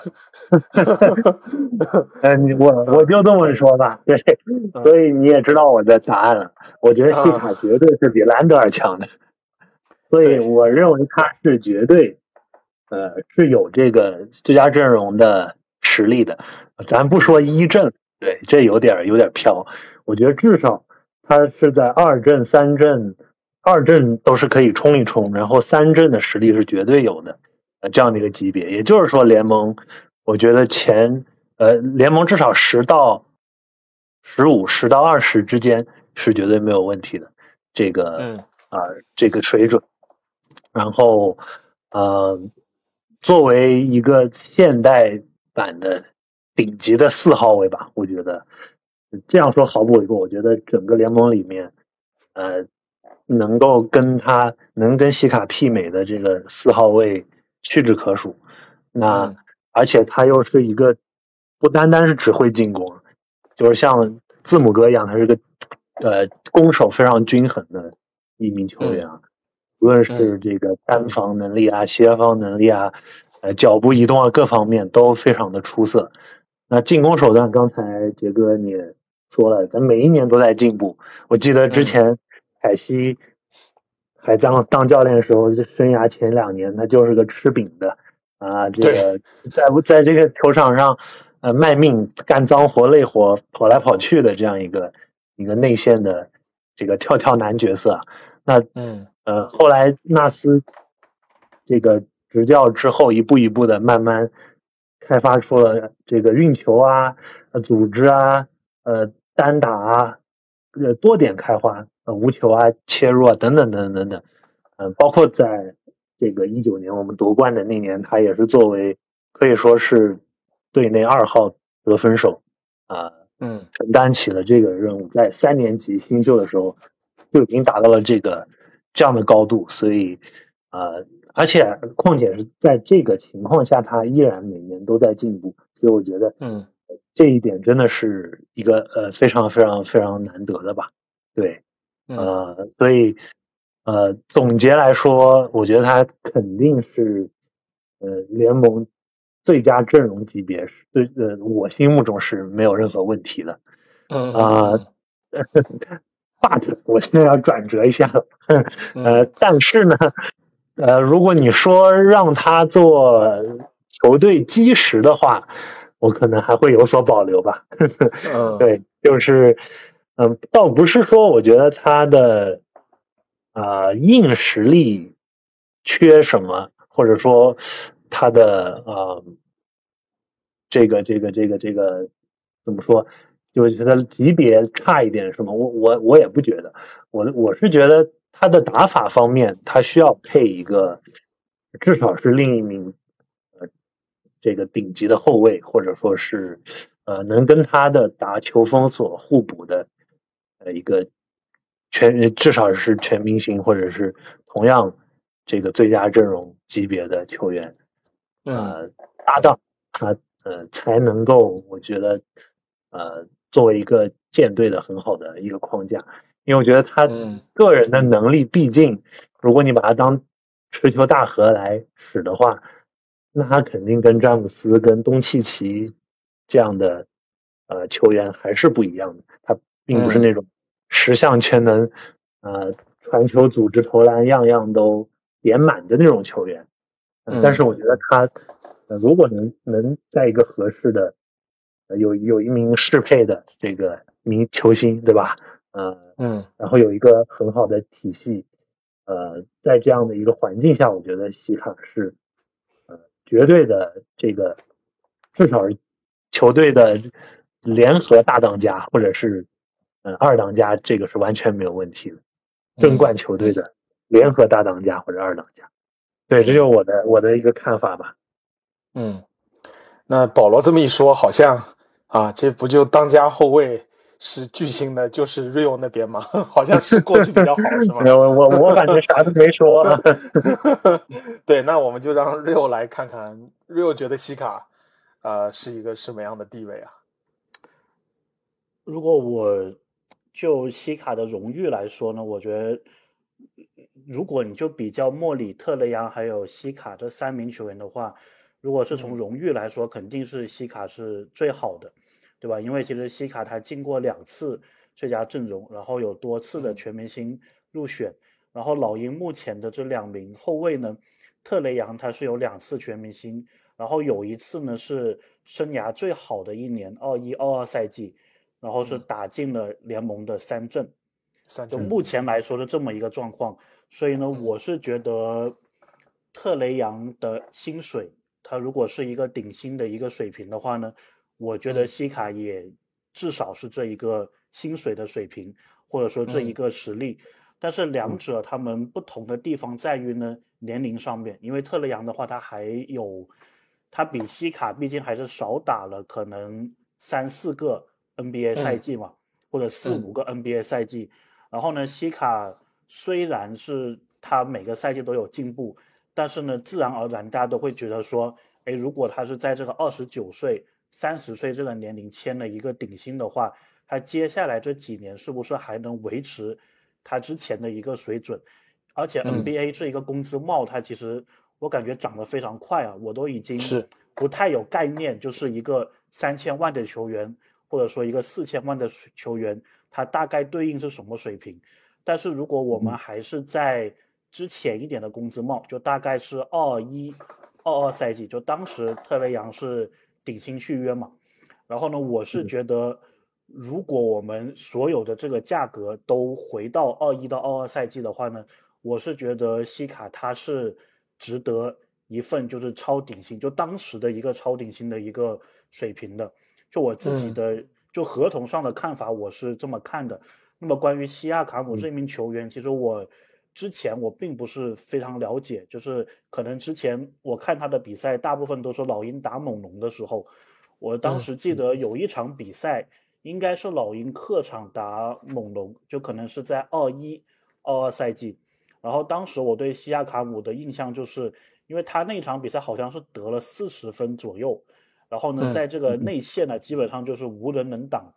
哎，你我我就这么说吧，对，所以你也知道我的答案了。我觉得西卡绝对是比兰德尔强的，所以我认为他是绝对，呃，是有这个最佳阵容的实力的。咱不说一阵，对，这有点有点飘。我觉得至少。他是在二阵、三阵，二阵都是可以冲一冲，然后三阵的实力是绝对有的，呃，这样的一个级别。也就是说，联盟，我觉得前，呃，联盟至少十到十五、十到二十之间是绝对没有问题的，这个，嗯，啊，这个水准。然后，呃，作为一个现代版的顶级的四号位吧，我觉得。这样说毫不为过，我觉得整个联盟里面，呃，能够跟他能跟西卡媲美的这个四号位屈指可数。那而且他又是一个不单单是只会进攻，就是像字母哥一样，他是个呃攻守非常均衡的一名球员啊。无论是这个单防能力啊、协防能力啊、呃脚步移动啊各方面都非常的出色。那进攻手段，刚才杰哥你也说了，咱每一年都在进步。我记得之前凯西还当当教练的时候，生涯前两年他就是个吃饼的啊，这个在不在这个球场上呃卖命干脏活累活跑来跑去的这样一个一个内线的这个跳跳男角色。那嗯呃后来纳斯这个执教之后，一步一步的慢慢。开发出了这个运球啊、组织啊、呃单打啊、呃多点开花、呃无球啊、切入啊等等等等等等，嗯，包括在这个一九年我们夺冠的那年，他也是作为可以说是队内二号得分手啊，嗯，承担起了这个任务，在三年级新秀的时候就已经达到了这个这样的高度，所以啊。而且，况且是在这个情况下，他依然每年都在进步，所以我觉得，嗯，这一点真的是一个呃非常非常非常难得的吧？对，呃，所以呃总结来说，我觉得他肯定是呃联盟最佳阵容级别，对呃我心目中是没有任何问题的。嗯啊，but 我现在要转折一下了，呃，但是呢。呃，如果你说让他做球队基石的话，我可能还会有所保留吧。嗯，对，就是，嗯，倒不是说我觉得他的啊硬实力缺什么，或者说他的啊这个这个这个这个怎么说，就是觉得级别差一点是吗？我我我也不觉得，我我是觉得他的打法方面，他需要配一个至少是另一名呃这个顶级的后卫，或者说是呃能跟他的打球风所互补的呃一个全至少是全明星或者是同样这个最佳阵容级别的球员，呃搭档他呃才能够我觉得呃。作为一个舰队的很好的一个框架，因为我觉得他个人的能力，毕竟如果你把他当持球大核来使的话，那他肯定跟詹姆斯、跟东契奇这样的呃球员还是不一样的。他并不是那种十项全能，呃，传球、组织、投篮样样都点满的那种球员。但是我觉得他如果能能在一个合适的。有有一名适配的这个名球星，对吧？呃，嗯，然后有一个很好的体系，呃，在这样的一个环境下，我觉得西卡是呃绝对的这个至少是球队的联合大当家，或者是呃二当家，这个是完全没有问题的。争冠球队的联合大当家或者二当家，对，这就是我的我的一个看法吧。嗯，那保罗这么一说，好像。啊，这不就当家后卫是巨星的，就是 Rio 那边嘛？好像是过去比较好，是吗？我我我感觉啥都没说。对，那我们就让 Rio 来看看，Rio 觉得西卡，呃，是一个什么样的地位啊？如果我就西卡的荣誉来说呢，我觉得，如果你就比较莫里、特雷杨还有西卡这三名球员的话。如果是从荣誉来说，肯定是西卡是最好的，对吧？因为其实西卡他进过两次最佳阵容，然后有多次的全明星入选。然后老鹰目前的这两名后卫呢，特雷杨他是有两次全明星，然后有一次呢是生涯最好的一年二一二二赛季，然后是打进了联盟的三阵。三就目前来说是这么一个状况，所以呢，我是觉得特雷杨的薪水。他如果是一个顶薪的一个水平的话呢，我觉得西卡也至少是这一个薪水的水平，或者说这一个实力。但是两者他们不同的地方在于呢，年龄上面。因为特雷杨的话，他还有他比西卡毕竟还是少打了可能三四个 NBA 赛季嘛，或者四五个 NBA 赛季。然后呢，西卡虽然是他每个赛季都有进步。但是呢，自然而然，大家都会觉得说，哎，如果他是在这个二十九岁、三十岁这个年龄签了一个顶薪的话，他接下来这几年是不是还能维持他之前的一个水准？而且 NBA 这一个工资帽，它其实我感觉涨得非常快啊，我都已经是不太有概念，就是一个三千万的球员，或者说一个四千万的球员，他大概对应是什么水平？但是如果我们还是在之前一点的工资帽，就大概是二一、二二赛季，就当时特雷杨是顶薪续约嘛。然后呢，我是觉得，如果我们所有的这个价格都回到二一到二二赛季的话呢，我是觉得西卡他是值得一份就是超顶薪，就当时的一个超顶薪的一个水平的。就我自己的就合同上的看法，我是这么看的。那么关于西亚卡姆这名球员，其实我。之前我并不是非常了解，就是可能之前我看他的比赛，大部分都是老鹰打猛龙的时候，我当时记得有一场比赛，应该是老鹰客场打猛龙，就可能是在二一二二赛季，然后当时我对西亚卡姆的印象就是，因为他那场比赛好像是得了四十分左右，然后呢，在这个内线呢，基本上就是无人能挡，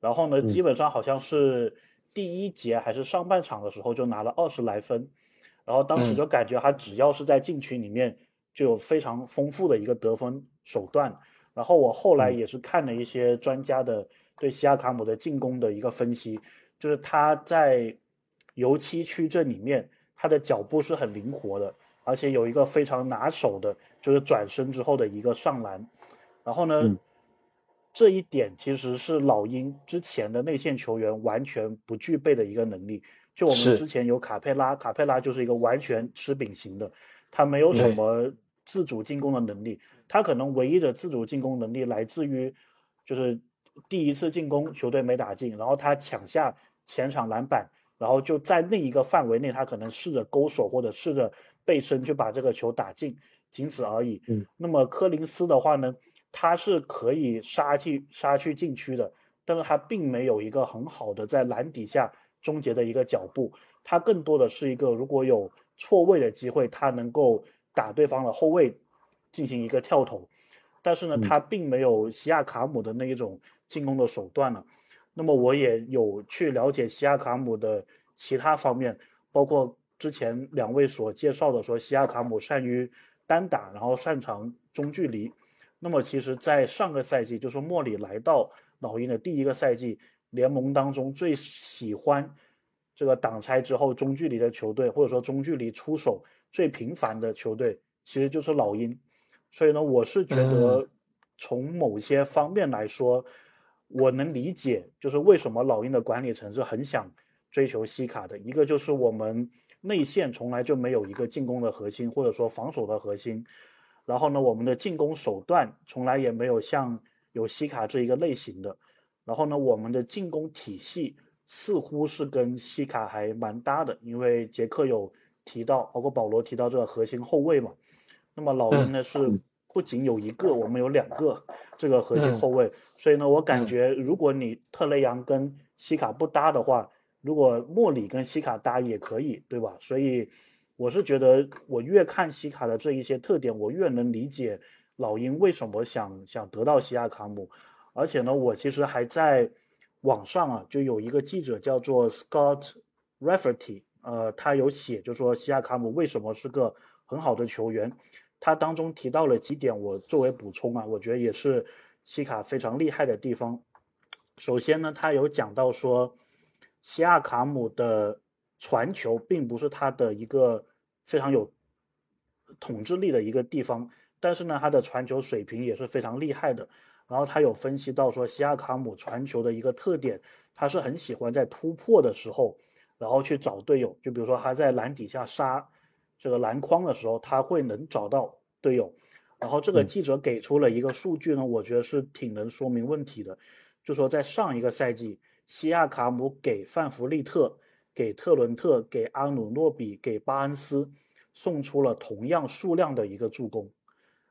然后呢，基本上好像是。第一节还是上半场的时候就拿了二十来分，然后当时就感觉他只要是在禁区里面就有非常丰富的一个得分手段。然后我后来也是看了一些专家的对西亚卡姆的进攻的一个分析，就是他在油漆区这里面他的脚步是很灵活的，而且有一个非常拿手的，就是转身之后的一个上篮。然后呢？这一点其实是老鹰之前的内线球员完全不具备的一个能力。就我们之前有卡佩拉，卡佩拉就是一个完全吃饼型的，他没有什么自主进攻的能力。他可能唯一的自主进攻能力来自于，就是第一次进攻球队没打进，然后他抢下前场篮板，然后就在另一个范围内，他可能试着勾手或者试着背身就把这个球打进，仅此而已。嗯，那么柯林斯的话呢，他是可以杀去杀去禁区的，但是他并没有一个很好的在篮底下终结的一个脚步，他更多的是一个如果有错位的机会，他能够打对方的后卫进行一个跳投。但是呢，他并没有西亚卡姆的那一种进攻的手段了。那么我也有去了解西亚卡姆的其他方面，包括之前两位所介绍的，说西亚卡姆善于单打，然后擅长中距离。那么其实，在上个赛季，就是莫里来到老鹰的第一个赛季，联盟当中最喜欢这个挡拆之后中距离的球队，或者说中距离出手最频繁的球队，其实就是老鹰。所以呢，我是觉得从某些方面来说，我能理解，就是为什么老鹰的管理层是很想追求西卡的。一个就是我们内线从来就没有一个进攻的核心，或者说防守的核心。然后呢，我们的进攻手段从来也没有像有西卡这一个类型的。然后呢，我们的进攻体系似乎是跟西卡还蛮搭的，因为杰克有提到，包括保罗提到这个核心后卫嘛。那么老鹰呢是不仅有一个，我们有两个这个核心后卫，所以呢，我感觉如果你特雷杨跟西卡不搭的话，如果莫里跟西卡搭也可以，对吧？所以我是觉得，我越看西卡的这一些特点，我越能理解老鹰为什么想想得到西亚卡姆。而且呢，我其实还在网上啊，就有一个记者叫做 Scott Rafferty，呃，他有写，就说西亚卡姆为什么是个很好的球员。他当中提到了几点，我作为补充啊，我觉得也是西卡非常厉害的地方。首先呢，他有讲到说，西亚卡姆的传球并不是他的一个非常有统治力的一个地方，但是呢，他的传球水平也是非常厉害的。然后他有分析到说，西亚卡姆传球的一个特点，他是很喜欢在突破的时候，然后去找队友，就比如说他在篮底下杀。这个篮筐的时候，他会能找到队友。然后这个记者给出了一个数据呢，我觉得是挺能说明问题的。就说在上一个赛季，西亚卡姆给范弗利特、给特伦特、给阿努诺比、给巴恩斯送出了同样数量的一个助攻。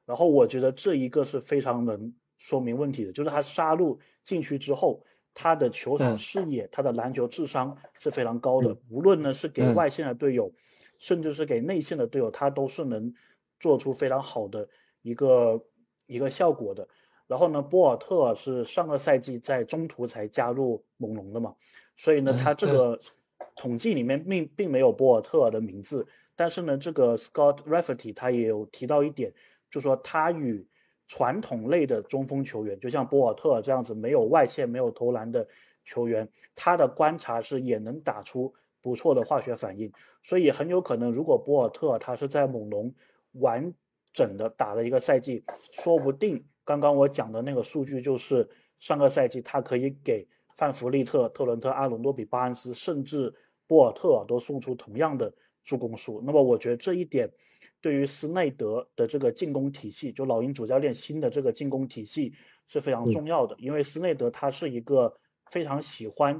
然后我觉得这一个是非常能说明问题的，就是他杀入禁区之后，他的球场视野、他的篮球智商是非常高的。无论呢是给外线的队友。甚至是给内线的队友，他都是能做出非常好的一个一个效果的。然后呢，波尔特是上个赛季在中途才加入猛龙的嘛，所以呢，他这个统计里面并并没有波尔特的名字。但是呢，这个 Scott Rafferty 他也有提到一点，就说他与传统类的中锋球员，就像波尔特这样子没有外线、没有投篮的球员，他的观察是也能打出。不错的化学反应，所以很有可能，如果博尔特他是在猛龙完整的打了一个赛季，说不定刚刚我讲的那个数据就是上个赛季他可以给范弗利特、特伦特、阿隆多比、巴恩斯，甚至博尔特都送出同样的助攻数。那么我觉得这一点对于斯内德的这个进攻体系，就老鹰主教练新的这个进攻体系是非常重要的，因为斯内德他是一个非常喜欢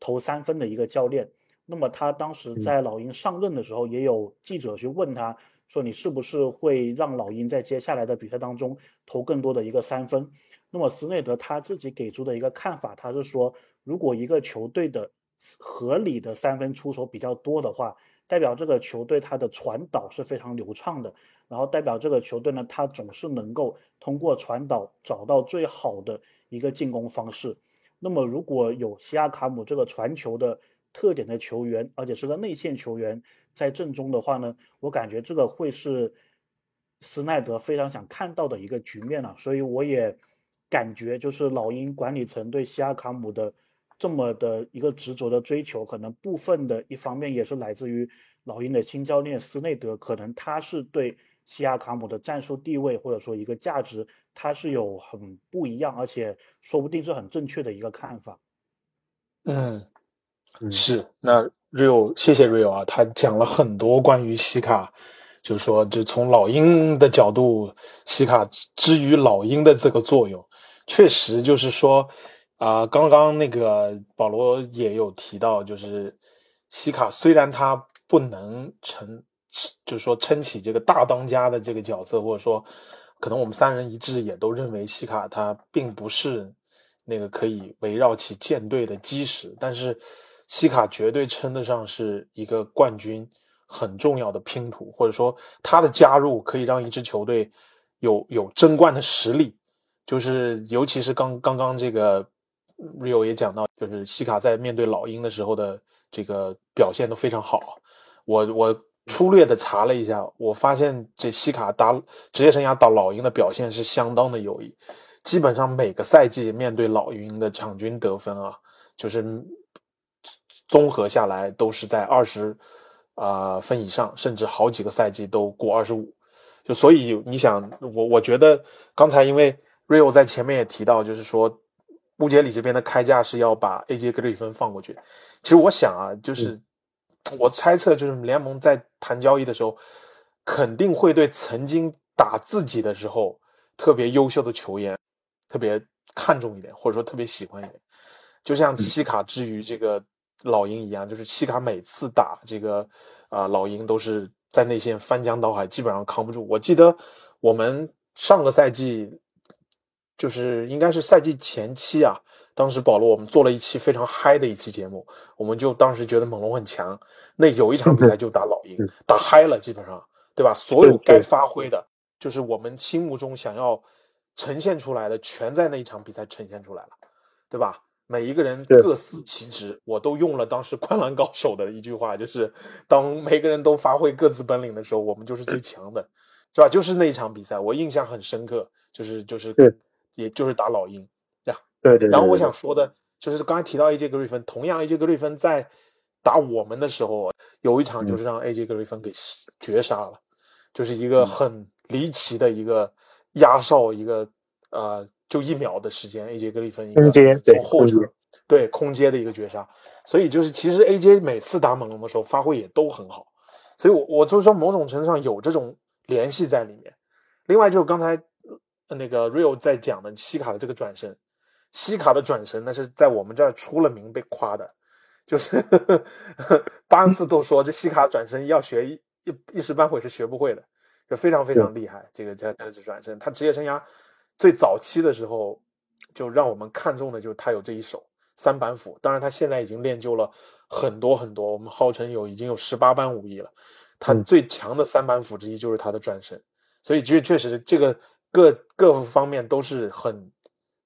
投三分的一个教练。那么他当时在老鹰上任的时候，也有记者去问他，说你是不是会让老鹰在接下来的比赛当中投更多的一个三分？那么斯内德他自己给出的一个看法，他是说，如果一个球队的合理的三分出手比较多的话，代表这个球队它的传导是非常流畅的，然后代表这个球队呢，它总是能够通过传导找到最好的一个进攻方式。那么如果有西亚卡姆这个传球的，特点的球员，而且是个内线球员，在阵中的话呢，我感觉这个会是斯奈德非常想看到的一个局面了。所以我也感觉，就是老鹰管理层对西亚卡姆的这么的一个执着的追求，可能部分的一方面也是来自于老鹰的新教练斯内德，可能他是对西亚卡姆的战术地位或者说一个价值，他是有很不一样，而且说不定是很正确的一个看法。嗯。是，那 Rio，谢谢 Rio 啊，他讲了很多关于西卡，就是说，就从老鹰的角度，西卡之于老鹰的这个作用，确实就是说，啊，刚刚那个保罗也有提到，就是西卡虽然他不能承，就是说撑起这个大当家的这个角色，或者说可能我们三人一致也都认为西卡他并不是那个可以围绕起舰队的基石，但是西卡绝对称得上是一个冠军很重要的拼图，或者说他的加入可以让一支球队有有争冠的实力，就是尤其是刚刚刚这个。Rio 也讲到，就是西卡在面对老鹰的时候的这个表现都非常好。我我粗略的查了一下，我发现这西卡打职业生涯打老鹰的表现是相当的优异，基本上每个赛季面对老鹰的场均得分啊，就是综合下来都是在二十啊分以上，甚至好几个赛季都过二十五。就所以你想，我我觉得刚才因为 Rio 在前面也提到，就是说。穆杰里这边的开价是要把 AJ 格里芬放过去。其实我想啊，就是我猜测，就是联盟在谈交易的时候，肯定会对曾经打自己的时候特别优秀的球员特别看重一点，或者说特别喜欢一点。就像西卡之于这个老鹰一样，就是西卡每次打这个啊老鹰都是在内线翻江倒海，基本上扛不住。我记得我们上个赛季。就是应该是赛季前期啊，当时保罗我们做了一期非常嗨的一期节目，我们就当时觉得猛龙很强，那有一场比赛就打老鹰，打嗨了，基本上对吧？所有该发挥的，就是我们心目中想要呈现出来的，全在那一场比赛呈现出来了，对吧？每一个人各司其职，我都用了当时灌篮高手的一句话，就是当每个人都发挥各自本领的时候，我们就是最强的，是吧？就是那一场比赛，我印象很深刻，就是就是对。也就是打老鹰，对对对。然后我想说的，就是刚才提到 AJ 格瑞芬，同样 AJ 格瑞芬在打我们的时候，有一场就是让 AJ 格瑞芬给绝杀了，就是一个很离奇的一个压哨，一个呃，就一秒的时间，AJ 格瑞芬一个从后场对空接的一个绝杀。所以就是其实 AJ 每次打猛龙的时候发挥也都很好，所以我我就是说某种程度上有这种联系在里面。另外就是刚才。那个 Real 在讲的西卡的这个转身，西卡的转身那是在我们这儿出了名被夸的，就是 巴恩斯都说这西卡转身要学一一一时半会是学不会的，就非常非常厉害。这个这这是转身，他职业生涯最早期的时候就让我们看中的就是他有这一手三板斧。当然他现在已经练就了很多很多，我们号称有已经有十八般武艺了。他最强的三板斧之一就是他的转身，所以确确实这个。各各方面都是很，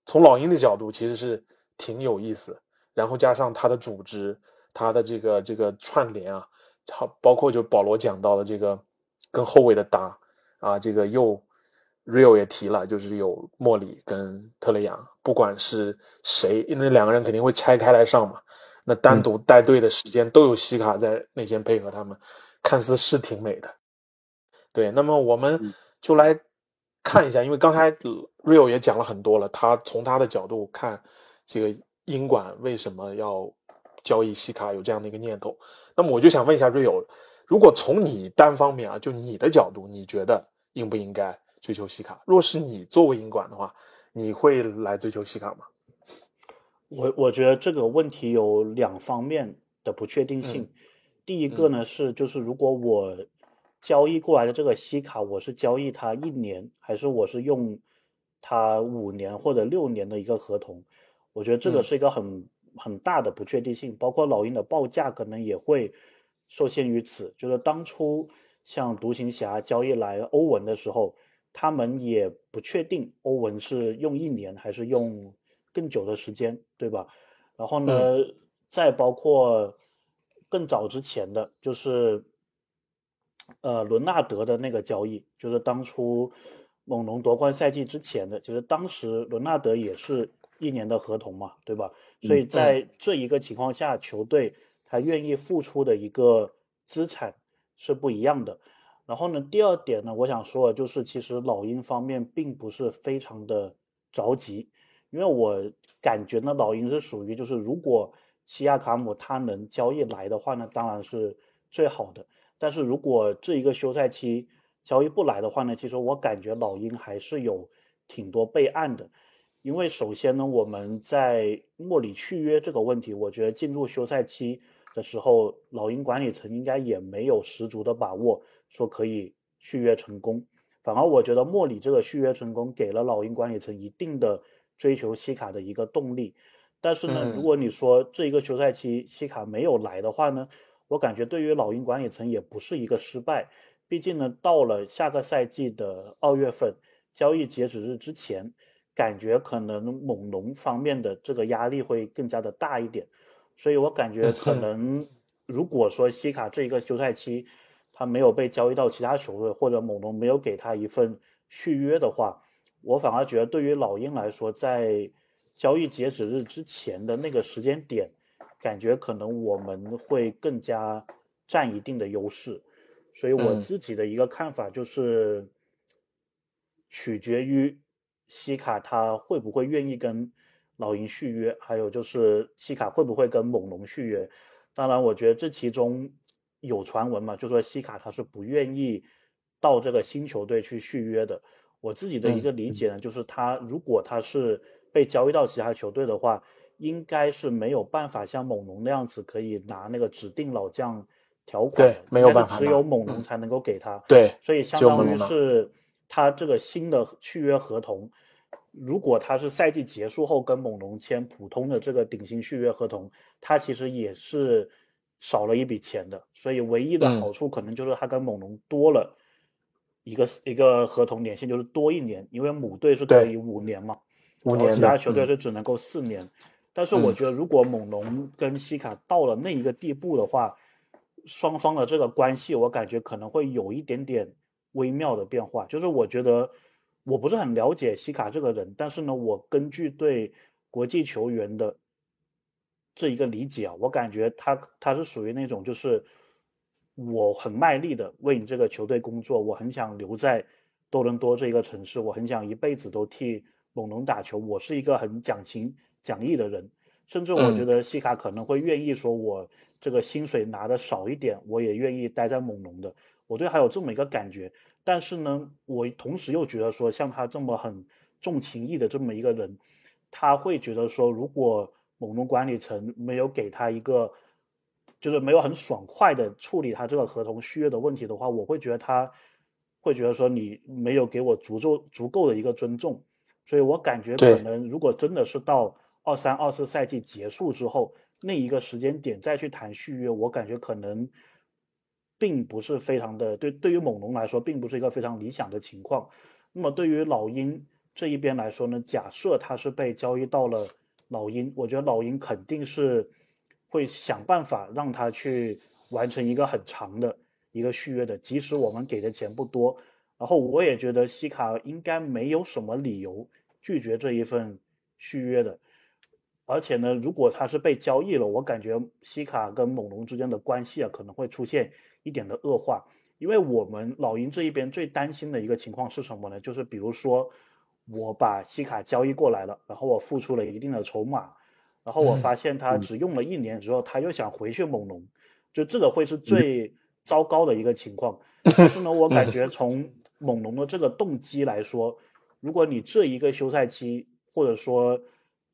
从老鹰的角度其实是挺有意思，然后加上他的组织，他的这个这个串联啊，好，包括就保罗讲到的这个跟后卫的搭啊，这个又 Rio 也提了，就是有莫里跟特雷杨，不管是谁，因为两个人肯定会拆开来上嘛，那单独带队的时间都有西卡在内线配合他们，看似是挺美的，对，那么我们就来。看一下，因为刚才 Rio 也讲了很多了，他从他的角度看，这个英管为什么要交易西卡，有这样的一个念头。那么我就想问一下 Rio，如果从你单方面啊，就你的角度，你觉得应不应该追求西卡？若是你作为英管的话，你会来追求西卡吗？我我觉得这个问题有两方面的不确定性。第一个呢是，就是如果我。交易过来的这个西卡，我是交易他一年，还是我是用他五年或者六年的一个合同？我觉得这个是一个很很大的不确定性，包括老鹰的报价可能也会受限于此。就是当初像独行侠交易来欧文的时候，他们也不确定欧文是用一年还是用更久的时间，对吧？然后呢，再包括更早之前的就是。呃，伦纳德的那个交易，就是当初猛龙夺冠赛季之前的，就是当时伦纳德也是一年的合同嘛，对吧？所以在这一个情况下，球队他愿意付出的一个资产是不一样的。然后呢，第二点呢，我想说的就是，其实老鹰方面并不是非常的着急，因为我感觉呢，老鹰是属于就是，如果西亚卡姆他能交易来的话呢，当然是最好的。但是如果这一个休赛期交易不来的话呢，其实我感觉老鹰还是有挺多备案的，因为首先呢，我们在莫里续约这个问题，我觉得进入休赛期的时候，老鹰管理层应该也没有十足的把握说可以续约成功。反而我觉得莫里这个续约成功，给了老鹰管理层一定的追求西卡的一个动力。但是呢，如果你说这一个休赛期西卡没有来的话呢，我感觉对于老鹰管理层也不是一个失败。毕竟呢，到了下个赛季的二月份交易截止日之前，感觉可能猛龙方面的这个压力会更加的大一点。所以我感觉可 能，如果说西卡这一个休赛期他没有被交易到其他球队，或者猛龙没有给他一份续约的话，我反而觉得对于老鹰来说，在交易截止日之前的那个时间点，感觉可能我们会更加占一定的优势。所以我自己的一个看法就是，取决于西卡他会不会愿意跟老鹰续约，还有就是西卡会不会跟猛龙续约。当然，我觉得这其中有传闻嘛，就说西卡他是不愿意到这个新球队去续约的。我自己的一个理解呢，就是他如果他是被交易到其他球队的话，应该是没有办法像猛龙那样子可以拿那个指定老将。条款对，没有办法，只有猛龙才能够给他。对，所以相当于是他这个新的续约合同，如果他是赛季结束后跟猛龙签普通的这个顶薪续约合同，他其实也是少了一笔钱的。所以唯一的好处可能就是他跟猛龙多了一个一个合同年限，就是多一年，因为母队是可以五年嘛，五年，其他球队是只能够四年。但是我觉得，如果猛龙跟西卡到了那一个地步的话，双方的这个关系，我感觉可能会有一点点微妙的变化。就是我觉得我不是很了解西卡这个人，但是呢，我根据对国际球员的这一个理解啊，我感觉他他是属于那种就是我很卖力的为你这个球队工作，我很想留在多伦多这一个城市，我很想一辈子都替猛龙打球。我是一个很讲情讲义的人，甚至我觉得西卡可能会愿意说我。这个薪水拿的少一点，我也愿意待在猛龙的。我对他有这么一个感觉，但是呢，我同时又觉得说，像他这么很重情义的这么一个人，他会觉得说，如果猛龙管理层没有给他一个，就是没有很爽快的处理他这个合同续约的问题的话，我会觉得他会觉得说，你没有给我足够足够的一个尊重。所以我感觉可能，如果真的是到二三二四赛季结束之后。那一个时间点再去谈续约，我感觉可能并不是非常的对。对于猛龙来说，并不是一个非常理想的情况。那么对于老鹰这一边来说呢？假设他是被交易到了老鹰，我觉得老鹰肯定是会想办法让他去完成一个很长的一个续约的，即使我们给的钱不多。然后我也觉得西卡应该没有什么理由拒绝这一份续约的。而且呢，如果他是被交易了，我感觉西卡跟猛龙之间的关系啊，可能会出现一点的恶化。因为我们老鹰这一边最担心的一个情况是什么呢？就是比如说我把西卡交易过来了，然后我付出了一定的筹码，然后我发现他只用了一年之后，他又想回去猛龙，就这个会是最糟糕的一个情况。但是呢，我感觉从猛龙的这个动机来说，如果你这一个休赛期或者说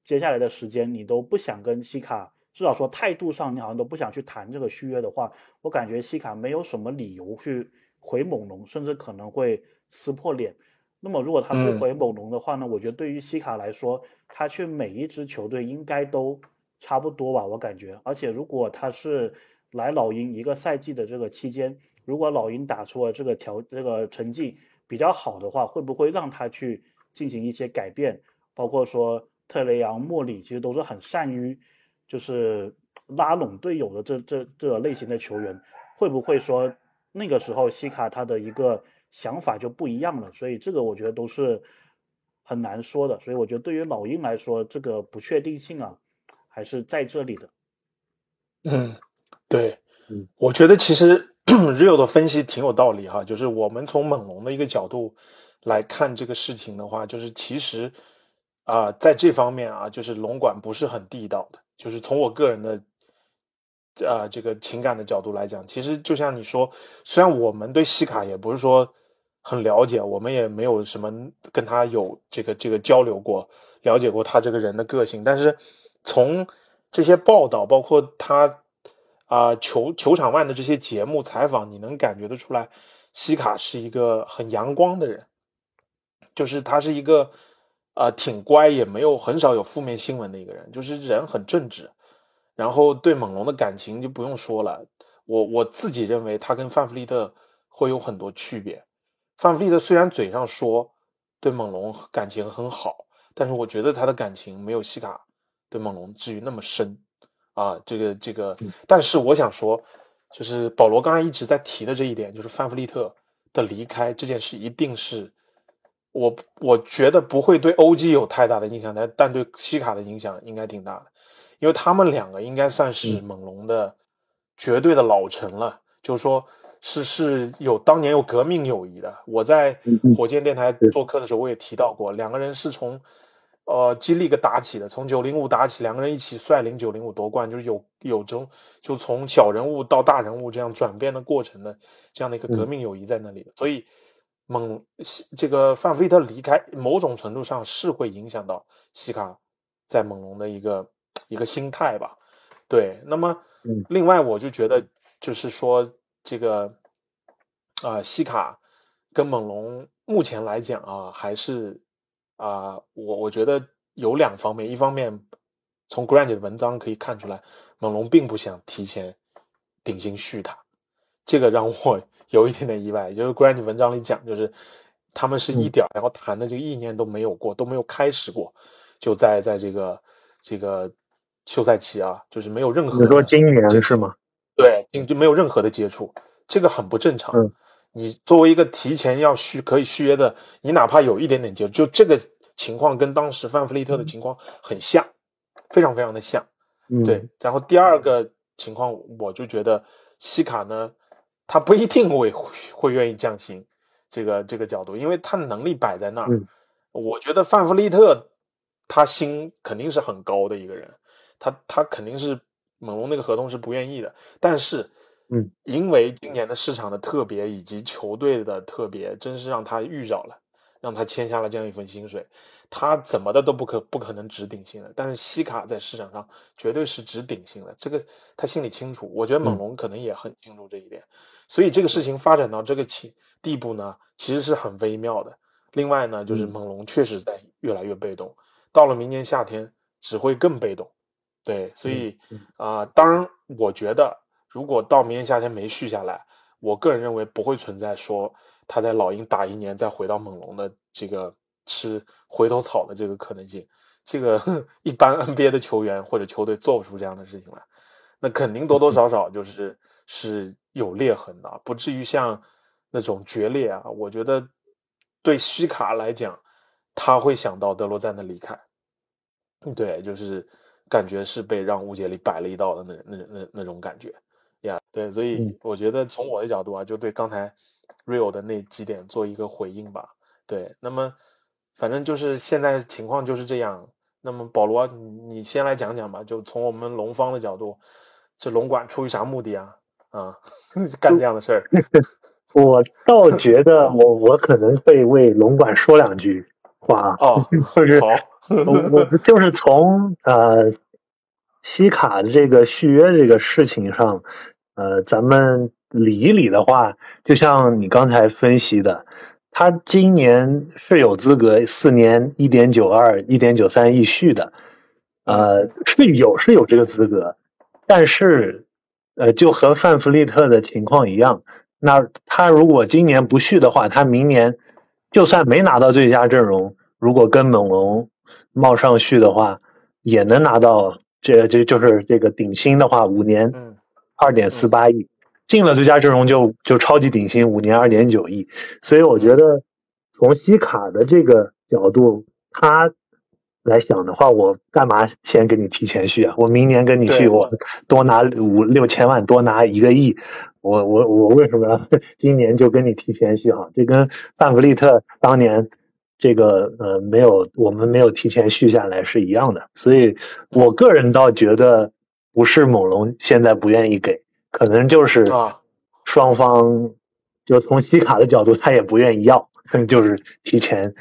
接下来的时间，你都不想跟西卡，至少说态度上，你好像都不想去谈这个续约的话，我感觉西卡没有什么理由去回猛龙，甚至可能会撕破脸。那么如果他不回猛龙的话呢？我觉得对于西卡来说，他去每一支球队应该都差不多吧，我感觉。而且如果他是来老鹰一个赛季的这个期间，如果老鹰打出了这个条这个成绩比较好的话，会不会让他去进行一些改变，包括说？特雷杨、莫里其实都是很善于，就是拉拢队友的这这这个类型的球员，会不会说那个时候西卡他的一个想法就不一样了？所以这个我觉得都是很难说的。所以我觉得对于老鹰来说，这个不确定性啊，还是在这里的。嗯，对，嗯，我觉得其实 Real 的分析挺有道理哈，就是我们从猛龙的一个角度来看这个事情的话，就是其实。啊，在这方面啊，就是龙管不是很地道的。就是从我个人的啊这个情感的角度来讲，其实就像你说，虽然我们对西卡也不是说很了解，我们也没有什么跟他有这个这个交流过，了解过他这个人的个性。但是从这些报道，包括他啊球球场外的这些节目采访，你能感觉得出来，西卡是一个很阳光的人，就是他是一个啊挺乖，也没有很少有负面新闻的一个人，就是人很正直。然后对猛龙的感情就不用说了，我我自己认为他跟范弗利特会有很多区别。范弗利特虽然嘴上说对猛龙感情很好，但是我觉得他的感情没有西卡对猛龙至于那么深啊。这个这个，但是我想说，就是保罗刚才一直在提的这一点，就是范弗利特的离开这件事，一定是我我觉得不会对 OG 有太大的影响，但但对西卡的影响应该挺大的。因为他们两个应该算是猛龙的绝对的老臣了，就是说，是是有当年有革命友谊的。我在火箭电台做客的时候，我也提到过，两个人是从呃基利个打起的，从九零五打起，两个人一起率领九零五夺冠，就是有有种就从小人物到大人物这样转变的过程的这样的一个革命友谊在那里的。所以猛这个范弗利特离开，某种程度上是会影响到西卡在猛龙的一个。一个心态吧，对。那么，另外我就觉得，就是说这个啊，西卡跟猛龙目前来讲啊，还是啊，我我觉得有两方面。一方面，从 Grant 的文章可以看出来，猛龙并不想提前顶薪续他，这个让我有一点点意外。就是 Grant 文章里讲，就是他们是一点然后谈的这个意念都没有过，都没有开始过，就在在这个这个。休赛期啊，就是没有任何。你说今年是吗？对，就没有任何的接触，这个很不正常。嗯，你作为一个提前要续可以续约的，你哪怕有一点点接触，就这个情况跟当时范弗利特的情况很像，非常非常的像。嗯，对。然后第二个情况，我就觉得西卡呢，他不一定会会愿意降薪，这个这个角度，因为他能力摆在那儿。嗯，我觉得范弗利特他心肯定是很高的一个人。他他肯定是猛龙那个合同是不愿意的，但是，嗯，因为今年的市场的特别以及球队的特别，真是让他遇着了，让他签下了这样一份薪水，他怎么的都不可不可能值顶薪的。但是西卡在市场上绝对是值顶薪的，这个他心里清楚。我觉得猛龙可能也很清楚这一点，所以这个事情发展到这个情地步呢，其实是很微妙的。另外呢，就是猛龙确实在越来越被动，到了明年夏天只会更被动。对，所以啊，当然，我觉得如果到明年夏天没续下来，我个人认为不会存在说他在老鹰打一年再回到猛龙的这个吃回头草的这个可能性。这个 一般 NBA 的球员或者球队做不出这样的事情来，那肯定多多少少就是是有裂痕的，不至于像那种决裂啊。我觉得对西卡来讲，他会想到德罗赞的离开，对，就是。感觉是被让误解里摆了一道的那那那那种感觉呀，对，所以我觉得从我的角度啊，就对刚才 real 的那几点做一个回应吧。对，那么反正就是现在情况就是这样。那么保罗，你先来讲讲吧，就从我们龙方的角度，这龙管出于啥目的啊？啊，干这样的事儿？我倒觉得我我可能会为龙管说两句话哦，就是好，我我就是从呃。西卡的这个续约这个事情上，呃，咱们理一理的话，就像你刚才分析的，他今年是有资格四年一点九二、一点九三亿续的，呃，是有是有这个资格，但是，呃，就和范弗利特的情况一样，那他如果今年不续的话，他明年就算没拿到最佳阵容，如果跟猛龙冒上续的话，也能拿到。这就就是这个顶薪的话，五年二点四八亿，进了最佳阵容就就超级顶薪，五年二点九亿。所以我觉得从西卡的这个角度，他来想的话，我干嘛先给你提前续啊？我明年跟你续，我多拿五六千万，多拿一个亿，我我我为什么 今年就跟你提前续哈？这跟范弗利特当年。这个呃没有，我们没有提前续下来是一样的，所以我个人倒觉得不是猛龙现在不愿意给，可能就是双方就从西卡的角度，他也不愿意要，就是提前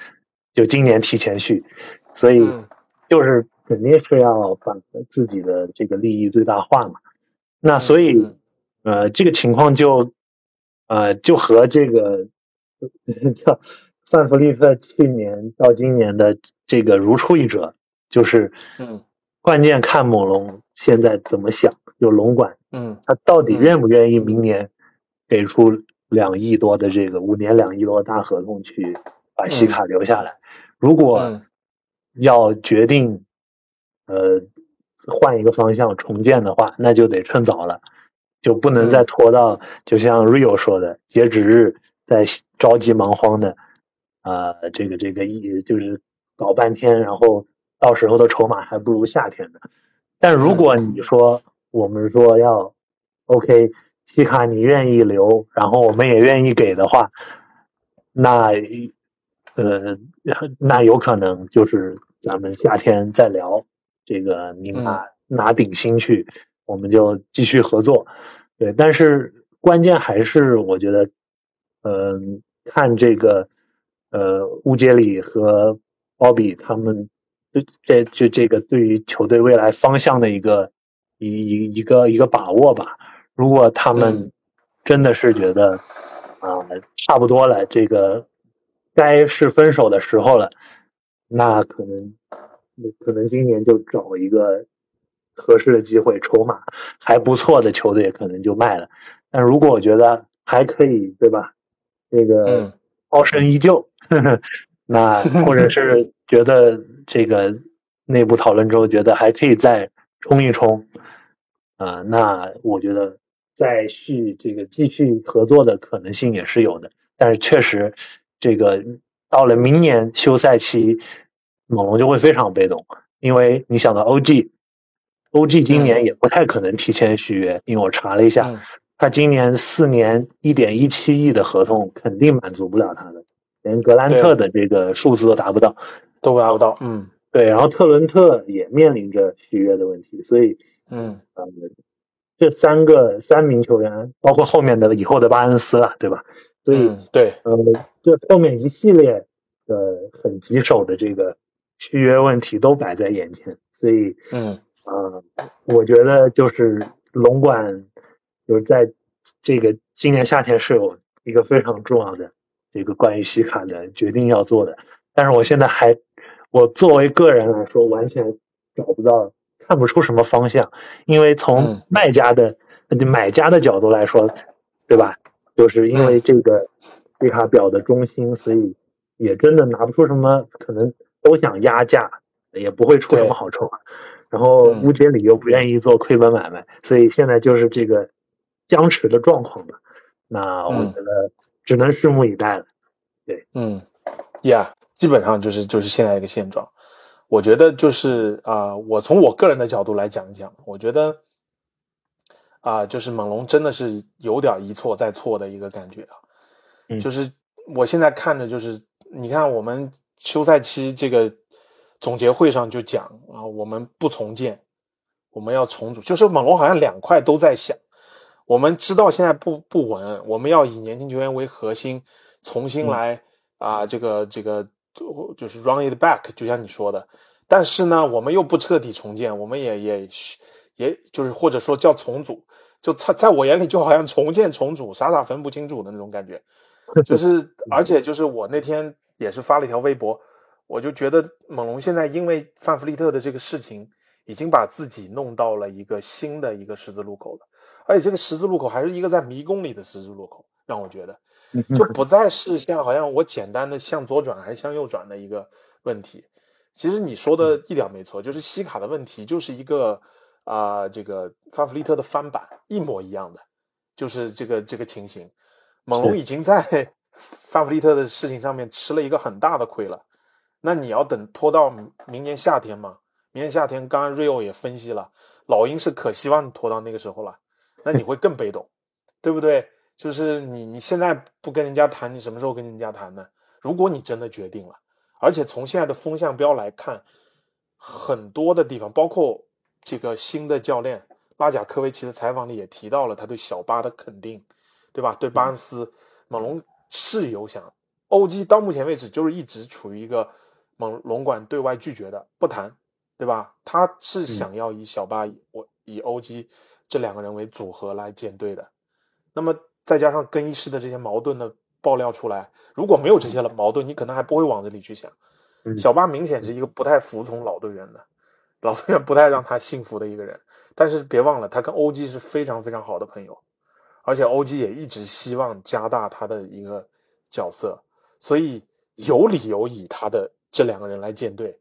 就今年提前续，所以嗯。就是肯定是要把自己的这个利益最大化嘛。那所以嗯呃，这个情况就呃就和这个叫范弗利特去年到今年的这个如出一辙，就是嗯。关键看猛龙现在怎么想，就龙管嗯。他到底嗯。愿不愿意明年给出两亿多的这个五年两亿多的大合同去把西卡留下来？如果嗯。要决定呃换一个方向重建的话，那就得趁早了，就不能再嗯。拖到就像 Rio 说的，截止日在着急忙慌的啊、呃这个这个一就是搞半天，然后到时候的筹码还不如夏天呢。但如果你说我们说要 OK，西卡你愿意留，然后我们也愿意给的话，那呃那有可能就是咱们夏天再聊这个，你拿、拿顶薪去，我们就继续合作。对，但是关键还是我觉得，嗯、看这个呃乌杰里和鲍比他们这这这这个对于球队未来方向的一个一一一个一个把握吧。如果他们嗯真的是觉得啊、差不多了，这个该是分手的时候了，那可能可能今年就找一个合适的机会，筹码还不错的球队可能就卖了。但如果我觉得还可以，对吧？这个嗯傲身依旧，呵 呵那或者是 觉得这个内部讨论之后觉得还可以再冲一冲，啊、那我觉得再续这个继续合作的可能性也是有的。但是确实，这个到了明年休赛期，猛龙就会非常被动，因为你想到 OG，OG 今年也不太可能提前续约，因为我查了一下，嗯他今年四年一点一七亿的合同肯定满足不了他的，连格兰特的这个数字都达不到。都达不到，嗯对，然后特伦特也面临着续约的问题，所以嗯。呃，这三个三名球员，包括后面的以后的巴恩斯了，对吧？所以、嗯对，呃，这后面一系列的很棘手的这个续约问题都摆在眼前，所以嗯。呃，我觉得就是龙管就是在这个今年夏天是有一个非常重要的这个关于西卡的决定要做的，但是我现在还我作为个人来说，完全找不到看不出什么方向，因为从嗯。卖家的、呃买家的角度来说，对吧？就是因为这个绿卡表的中心，所以也真的拿不出什么，可能都想压价，也不会出什么好筹码。然后嗯。乌杰里又不愿意做亏本买卖，所以现在就是这个僵持的状况吧。那我嗯。觉得只能拭目以待了。对。嗯，Yeah，基本上就是就是现在一个现状。我觉得就是啊、我从我个人的角度来讲一讲，我觉得啊、就是猛龙真的是有点一错再错的一个感觉啊。嗯就是我现在看着就是，你看我们休赛期这个总结会上就讲啊，我们不重建，我们要重组，就是猛龙好像两块都在想。我们知道现在不不稳，我们要以年轻球员为核心，重新来啊、这个这个就就是 run it back，就像你说的。但是呢，我们又不彻底重建，我们也也也就是或者说叫重组，就在在我眼里就好像重建重组，傻傻分不清楚的那种感觉。就是而且就是我那天也是发了一条微博，我就觉得猛龙现在因为范弗利特的这个事情，已经把自己弄到了一个新的一个十字路口了，而且这个十字路口还是一个在迷宫里的十字路口，让我觉得就不再是像好像我简单的向左转还是向右转的一个问题。其实你说的一点没错，就是西卡的问题就是一个啊、这个范弗利特的翻版一模一样的，就是这个这个情形。猛龙已经在范弗利特的事情上面吃了一个很大的亏了，那你要等拖到明年夏天吗？明年夏天，刚刚 Rio 也分析了，老鹰是可希望拖到那个时候了，那你会更被动，对不对？就是你你现在不跟人家谈，你什么时候跟人家谈呢？如果你真的决定了，而且从现在的风向标来看，很多的地方，包括这个新的教练拉贾科维奇的采访里也提到了他对小巴的肯定，对吧？对巴恩斯，猛龙是有想欧基到目前为止就是一直处于一个猛龙管对外拒绝的不谈，对吧？他是想要以小巴以我以欧基这两个人为组合来建队的。那么再加上更衣室的这些矛盾的爆料出来，如果没有这些矛盾，你可能还不会往这里去想。小巴明显是一个不太服从老队员的，老队员不太让他信服的一个人。但是别忘了，他跟欧基是非常非常好的朋友，而且欧基也一直希望加大他的一个角色，所以有理由以他的这两个人来建队。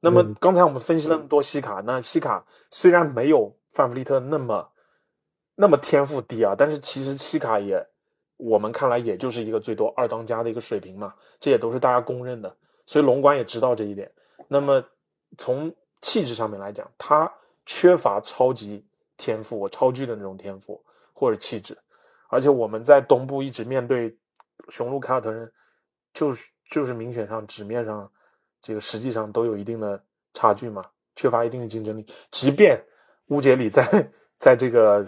那么刚才我们分析了那么多西卡，那西卡虽然没有范弗利特那么那么天赋低啊，但是其实西卡也我们看来也就是一个最多二当家的一个水平嘛，这也都是大家公认的。所以龙管也知道这一点。那么从气质上面来讲，他缺乏超级天赋、超巨的那种天赋或者气质。而且我们在东部一直面对雄鹿凯尔特人，就是就是明显上纸面上这个实际上都有一定的差距嘛，缺乏一定的竞争力。即便乌杰里在在这个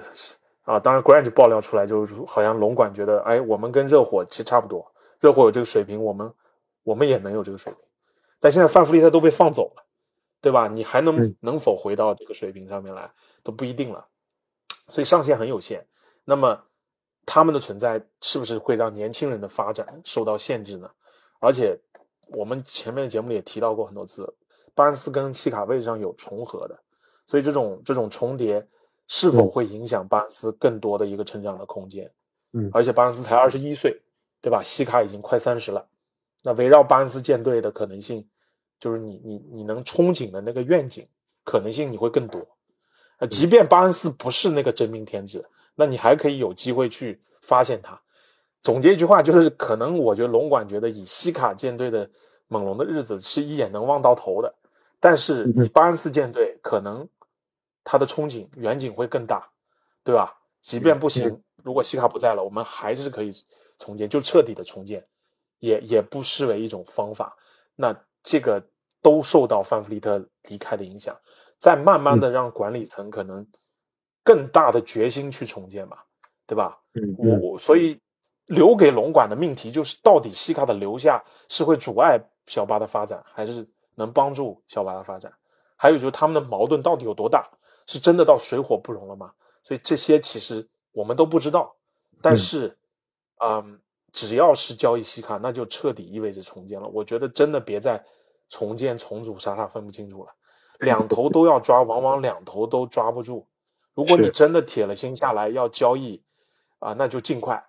啊，当然 Grant 爆料出来，就是好像龙管觉得，哎，我们跟热火其实差不多，热火有这个水平，我们。我们也能有这个水平，但现在范弗利特都被放走了，对吧？你还能能否回到这个水平上面来都不一定了，所以上限很有限。那么他们的存在是不是会让年轻人的发展受到限制呢？而且我们前面的节目里也提到过很多次，巴恩斯跟西卡位置上有重合的，所以这种这种重叠是否会影响巴恩斯更多的一个成长的空间？嗯，而且巴恩斯才二十一岁，对吧？西卡已经快三十了。那围绕巴恩斯建队的可能性，就是你你你能憧憬的那个愿景可能性你会更多。啊，即便巴恩斯不是那个真命天子，那你还可以有机会去发现他。总结一句话就是，可能我觉得龙管觉得以西卡建队的猛龙的日子是一眼能望到头的，但是以巴恩斯建队，可能他的憧憬远景会更大，对吧？即便不行，如果西卡不在了，我们还是可以重建，就彻底的重建。也也不失为一种方法，那这个都受到范弗利特离开的影响，再慢慢的让管理层可能更大的决心去重建嘛，对吧？嗯，我所以留给龙管的命题就是，到底西卡的留下是会阻碍小巴的发展，还是能帮助小巴的发展？还有就是他们的矛盾到底有多大？是真的到水火不容了吗？所以这些其实我们都不知道，但是，嗯。只要是交易西卡，那就彻底意味着重建了。我觉得真的别再重建重组，傻傻分不清楚了。两头都要抓，往往两头都抓不住。如果你真的铁了心下来要交易，啊，那就尽快。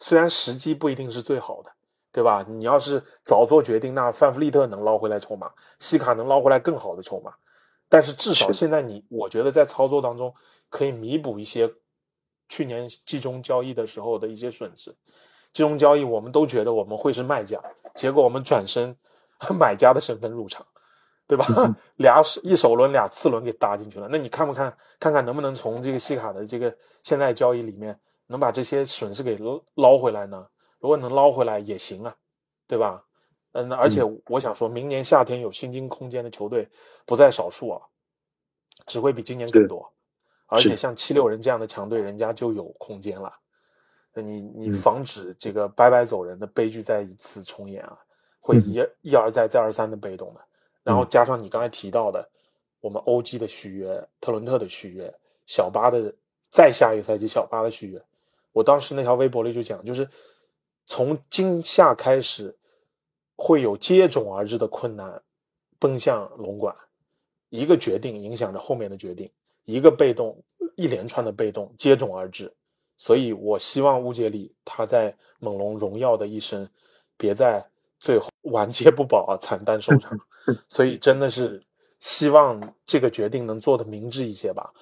虽然时机不一定是最好的，对吧？你要是早做决定，那范弗利特能捞回来筹码，西卡能捞回来更好的筹码。但是至少现在你，我觉得在操作当中可以弥补一些去年季中交易的时候的一些损失。季中交易，我们都觉得我们会是卖家，结果我们转身 买家的身份入场，对吧？俩一首轮俩次轮给搭进去了。那你看不看？看看能不能从这个西卡的这个现在交易里面能把这些损失给捞回来呢？如果能捞回来也行啊，对吧？嗯，而且我想说，明年夏天有薪金空间的球队不在少数啊，只会比今年更多。而且。像七六人这样的强队，人家就有空间了。那你你防止这个白白走人的悲剧再一次重演啊，会一一而再再而三的被动的，然后加上你刚才提到的，我们欧基的续约、特伦特的续约、小巴的再下一个赛季小巴的续约，我当时那条微博里就讲，就是从今夏开始会有接踵而至的困难奔向龙馆，一个决定影响着后面的决定，一个被动一连串的被动接踵而至。所以，我希望乌杰里他在猛龙荣耀的一生，别在最后 晚节不保啊，惨淡收场。所以，真的是希望这个决定能做的明智一些吧。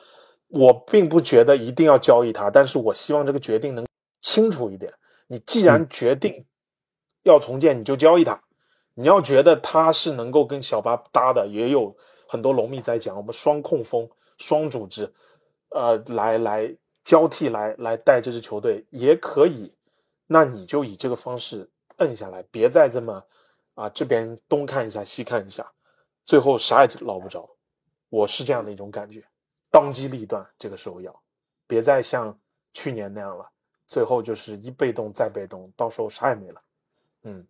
我并不觉得一定要交易他，但是我希望这个决定能清楚一点。你既然决定要重建，你就交易他。你要觉得他是能够跟小巴搭的，也有很多龙迷在讲，我们双控锋、双组织，呃，来来。交替来来带这支球队也可以，那你就以这个方式摁下来，别再这么啊这边东看一下西看一下，最后啥也捞不着。我是这样的一种感觉，当机立断，这个时候要，别再像去年那样了，最后就是一被动再被动，到时候啥也没了。嗯。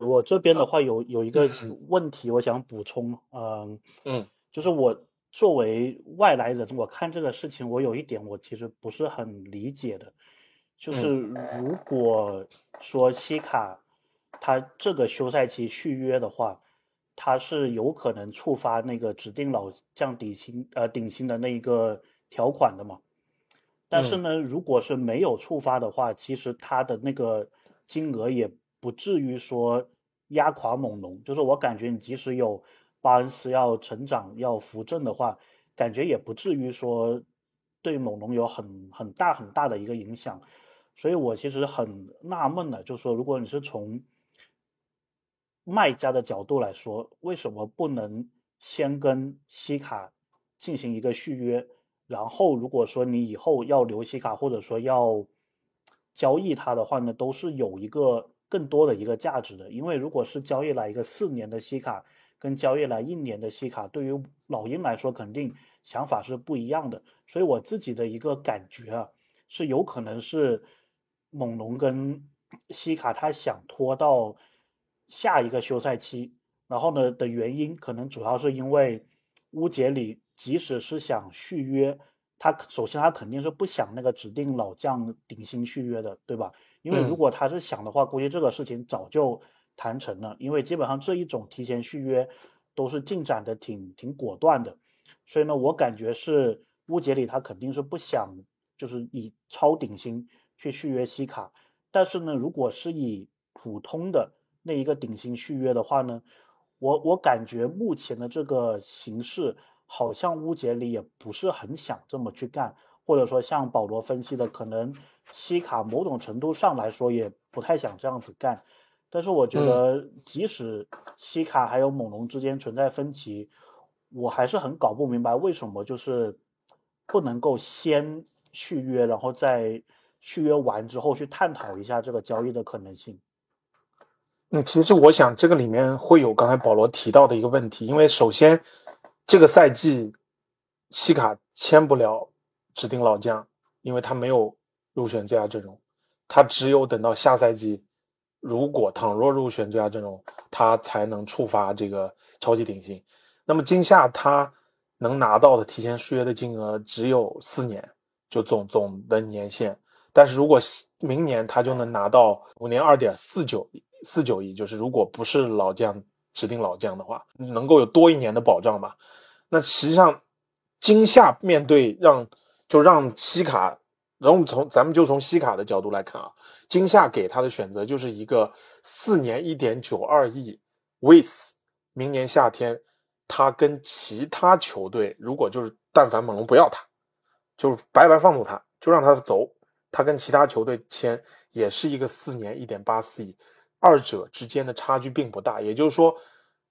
我这边的话有有一个问题，我想补充，嗯。嗯。就是我作为外来人，我看这个事情，我有一点我其实不是很理解的，就是如果说西卡他这个休赛期续约的话，他是有可能触发那个指定老将底薪呃顶薪的那一个条款的嘛？但是呢，如果是没有触发的话，其实他的那个金额也不至于说压垮猛龙。就是我感觉，你即使有巴恩斯要成长、要扶正的话，感觉也不至于说对猛龙有很很大很大的一个影响。所以我其实很纳闷的，就是说，如果你是从卖家的角度来说，为什么不能先跟西卡进行一个续约？然后，如果说你以后要留西卡，或者说要交易他的话呢，都是有一个更多的一个价值的。因为如果是交易来一个四年的西卡，跟交易来一年的西卡，对于老鹰来说，肯定想法是不一样的。所以我自己的一个感觉啊，是有可能是猛龙跟西卡他想拖到下一个休赛期，然后呢的原因，可能主要是因为乌杰里。即使是想续约，他首先他肯定是不想那个指定老将顶薪续约的，对吧？因为如果他是想的话，估计这个事情早就谈成了。因为基本上这一种提前续约都是进展的挺挺果断的，所以呢，我感觉是乌杰里他肯定是不想就是以超顶薪去续约西卡。但是呢，如果是以普通的那一个顶薪续约的话呢，我我感觉目前的这个形势。好像乌杰里也不是很想这么去干，或者说像保罗分析的，可能西卡某种程度上来说也不太想这样子干。但是我觉得，即使西卡还有猛龙之间存在分歧，我还是很搞不明白为什么就是不能够先续约，然后再续约完之后去探讨一下这个交易的可能性。嗯，其实我想这个里面会有刚才保罗提到的一个问题，因为首先。这个赛季，西卡签不了指定老将，因为他没有入选最佳阵容。他只有等到下赛季，如果倘若入选最佳阵容，他才能触发这个超级顶薪。那么今夏他能拿到的提前续约的金额只有四年，就总总的年限。但是如果明年他就能拿到五年二点四九四九亿，就是如果不是老将。指定老将的话，能够有多一年的保障吧？那实际上，今夏面对让就让西卡，然后从咱们就从西卡的角度来看啊，今夏给他的选择就是一个四年一点九二亿，with 明年夏天他跟其他球队，如果就是但凡猛龙不要他，就是白白放走他，就让他走，他跟其他球队签也是一个四年一点八四亿。二者之间的差距并不大，也就是说，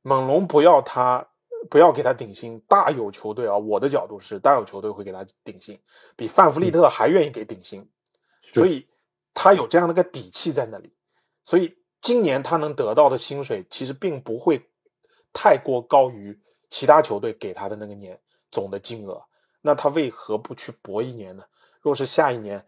猛龙不要他，不要给他顶薪。大有球队啊，我的角度是，大有球队会给他顶薪，比范弗利特还愿意给顶薪，所以他有这样的个底气在那里。所以今年他能得到的薪水其实并不会太过高于其他球队给他的那个年总的金额。那他为何不去搏一年呢？若是下一年，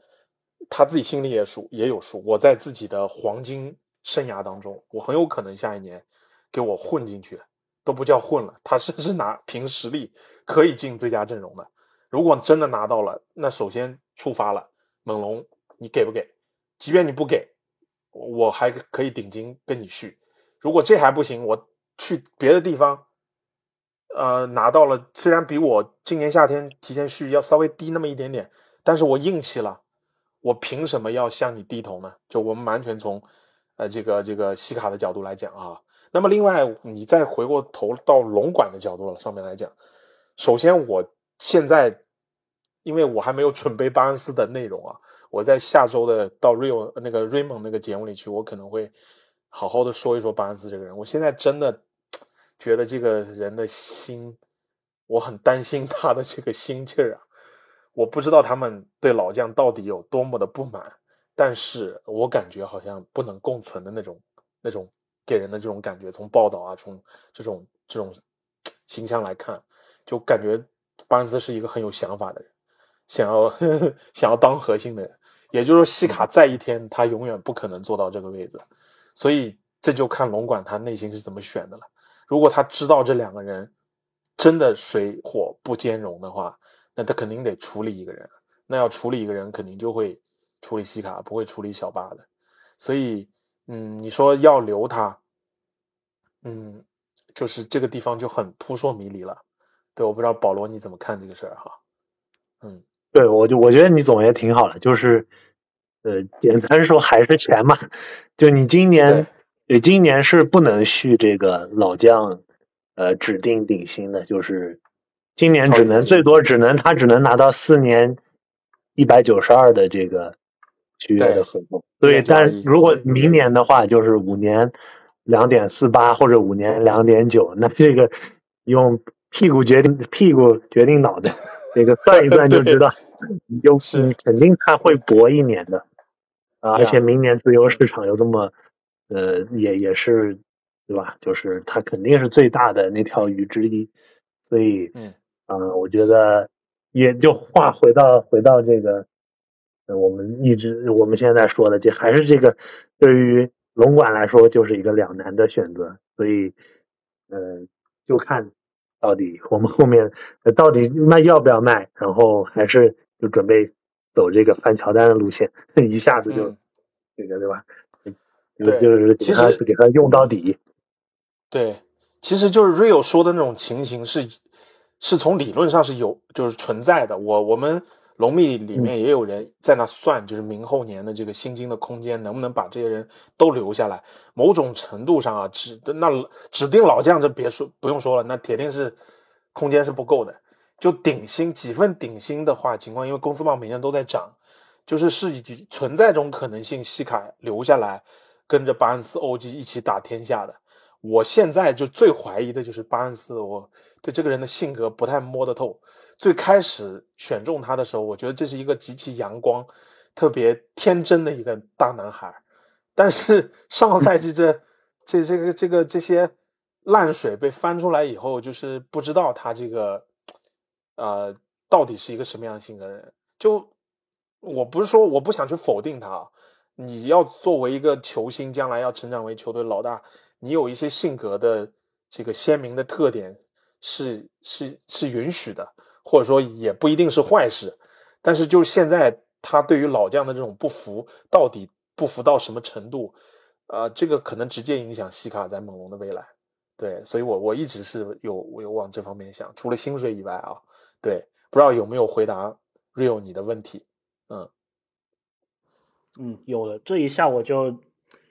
他自己心里也数也有数，我在自己的黄金。生涯当中，我很有可能下一年给我混进去，都不叫混了，他是是拿凭实力可以进最佳阵容的。如果真的拿到了，那首先出发了，猛龙你给不给？即便你不给，我还可以顶金跟你续。如果这还不行，我去别的地方，呃，拿到了，虽然比我今年夏天提前续要稍微低那么一点点，但是我硬气了，我凭什么要向你低头呢？就我们完全从。呃，这个这个西卡的角度来讲啊，那么另外你再回过头到龙管的角度了上面来讲，首先我现在因为我还没有准备巴恩斯的内容啊，我在下周的到 Rio 那个 Raymond 那个节目里去，我可能会好好的说一说巴恩斯这个人。我现在真的觉得这个人的心，我很担心他的这个心气儿啊，我不知道他们对老将到底有多么的不满。但是我感觉好像不能共存的那种、那种给人的这种感觉，从报道啊，从这种这种形象来看，就感觉巴恩斯是一个很有想法的人，想要 想要当核心的人，也就是说，西卡在一天，他永远不可能做到这个位置，所以这就看龙管他内心是怎么选的了。如果他知道这两个人真的水火不兼容的话，那他肯定得处理一个人。那要处理一个人，肯定就会处理西卡，不会处理小巴的。所以，嗯，你说要留他，嗯，就是这个地方就很扑朔迷离了。对，我不知道保罗你怎么看这个事儿哈？嗯。对，我就我觉得你总结挺好的，就是，呃，简单说还是钱嘛。就你今年，对，今年是不能续这个老将，呃，指定顶薪的，就是今年只能最多只能他只能拿到四年一百九十二的这个续约的合同。对，但如果明年的话，就是五年两点四八或者五年两点九，那这个用屁股决定屁股决定脑袋。这个 算一算就知道，就是肯定他会搏一年的啊，而且明年自由市场又这么，呃，也也是对吧？就是他肯定是最大的那条鱼之一，所以，嗯，啊，我觉得也就话回到回到这个，我们一直我们现在说的，这还是这个对于龙管来说就是一个两难的选择，所以，呃，就看。到底我们后面到底卖要不要卖？然后还是就准备走这个翻乔丹的路线，一下子就这个对吧？对，就是给他给他用到底。对，其实就是 Rio 说的那种情形是是从理论上是有就是存在的。我我们龙密里面也有人在那算，就是明后年的这个薪金的空间能不能把这些人都留下来？某种程度上啊，指那指定老将这别说不用说了，那铁定是空间是不够的。就顶薪几份顶薪的话，情况因为公司报每年都在涨，就是是存在这种可能性，西卡留下来跟着巴恩斯、欧几一起打天下的。我现在就最怀疑的就是巴恩斯，我对这个人的性格不太摸得透。最开始选中他的时候，我觉得这是一个极其阳光、特别天真的一个大男孩。但是 上个赛季这这这个这个这些烂水被翻出来以后，就是不知道他这个呃到底是一个什么样性格的人。就我不是说我不想去否定他啊，你要作为一个球星，将来要成长为球队老大，你有一些性格的这个鲜明的特点是是是允许的。或者说也不一定是坏事，但是就是现在他对于老将的这种不服，到底不服到什么程度？啊，这个可能直接影响西卡在猛龙的未来。对，所以我我一直是有有往这方面想，除了薪水以外啊，对，不知道有没有回答 Rio 你的问题？嗯嗯，有了，这一下我就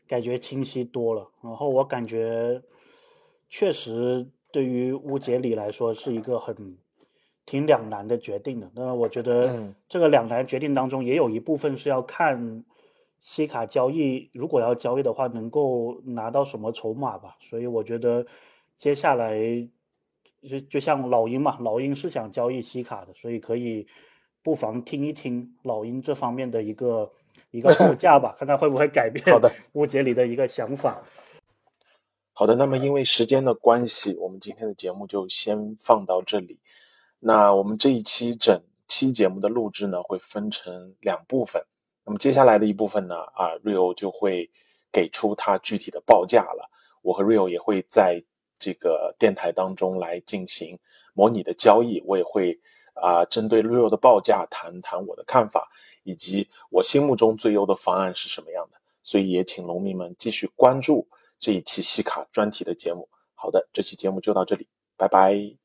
感觉清晰多了。然后我感觉确实对于乌杰里来说是一个很。挺两难的决定的，那我觉得这个两难决定当中，也有一部分是要看西卡交易，如果要交易的话，能够拿到什么筹码吧。所以我觉得接下来就就像老鹰嘛，老鹰是想交易西卡的，所以可以不妨听一听老鹰这方面的一个一个 报价吧，看他会不会改变好的乌杰里的一个想法。好的，那么因为时间的关系，我们今天的节目就先放到这里。那我们这一期整期节目的录制呢，会分成两部分。那么接下来的一部分呢，啊，Rio 就会给出他具体的报价了。我和 Rio 也会在这个电台当中来进行模拟的交易，我也会啊，针对 Rio 的报价谈谈我的看法，以及我心目中最优的方案是什么样的。所以也请农民们继续关注这一期西卡专题的节目。好的，这期节目就到这里，拜拜。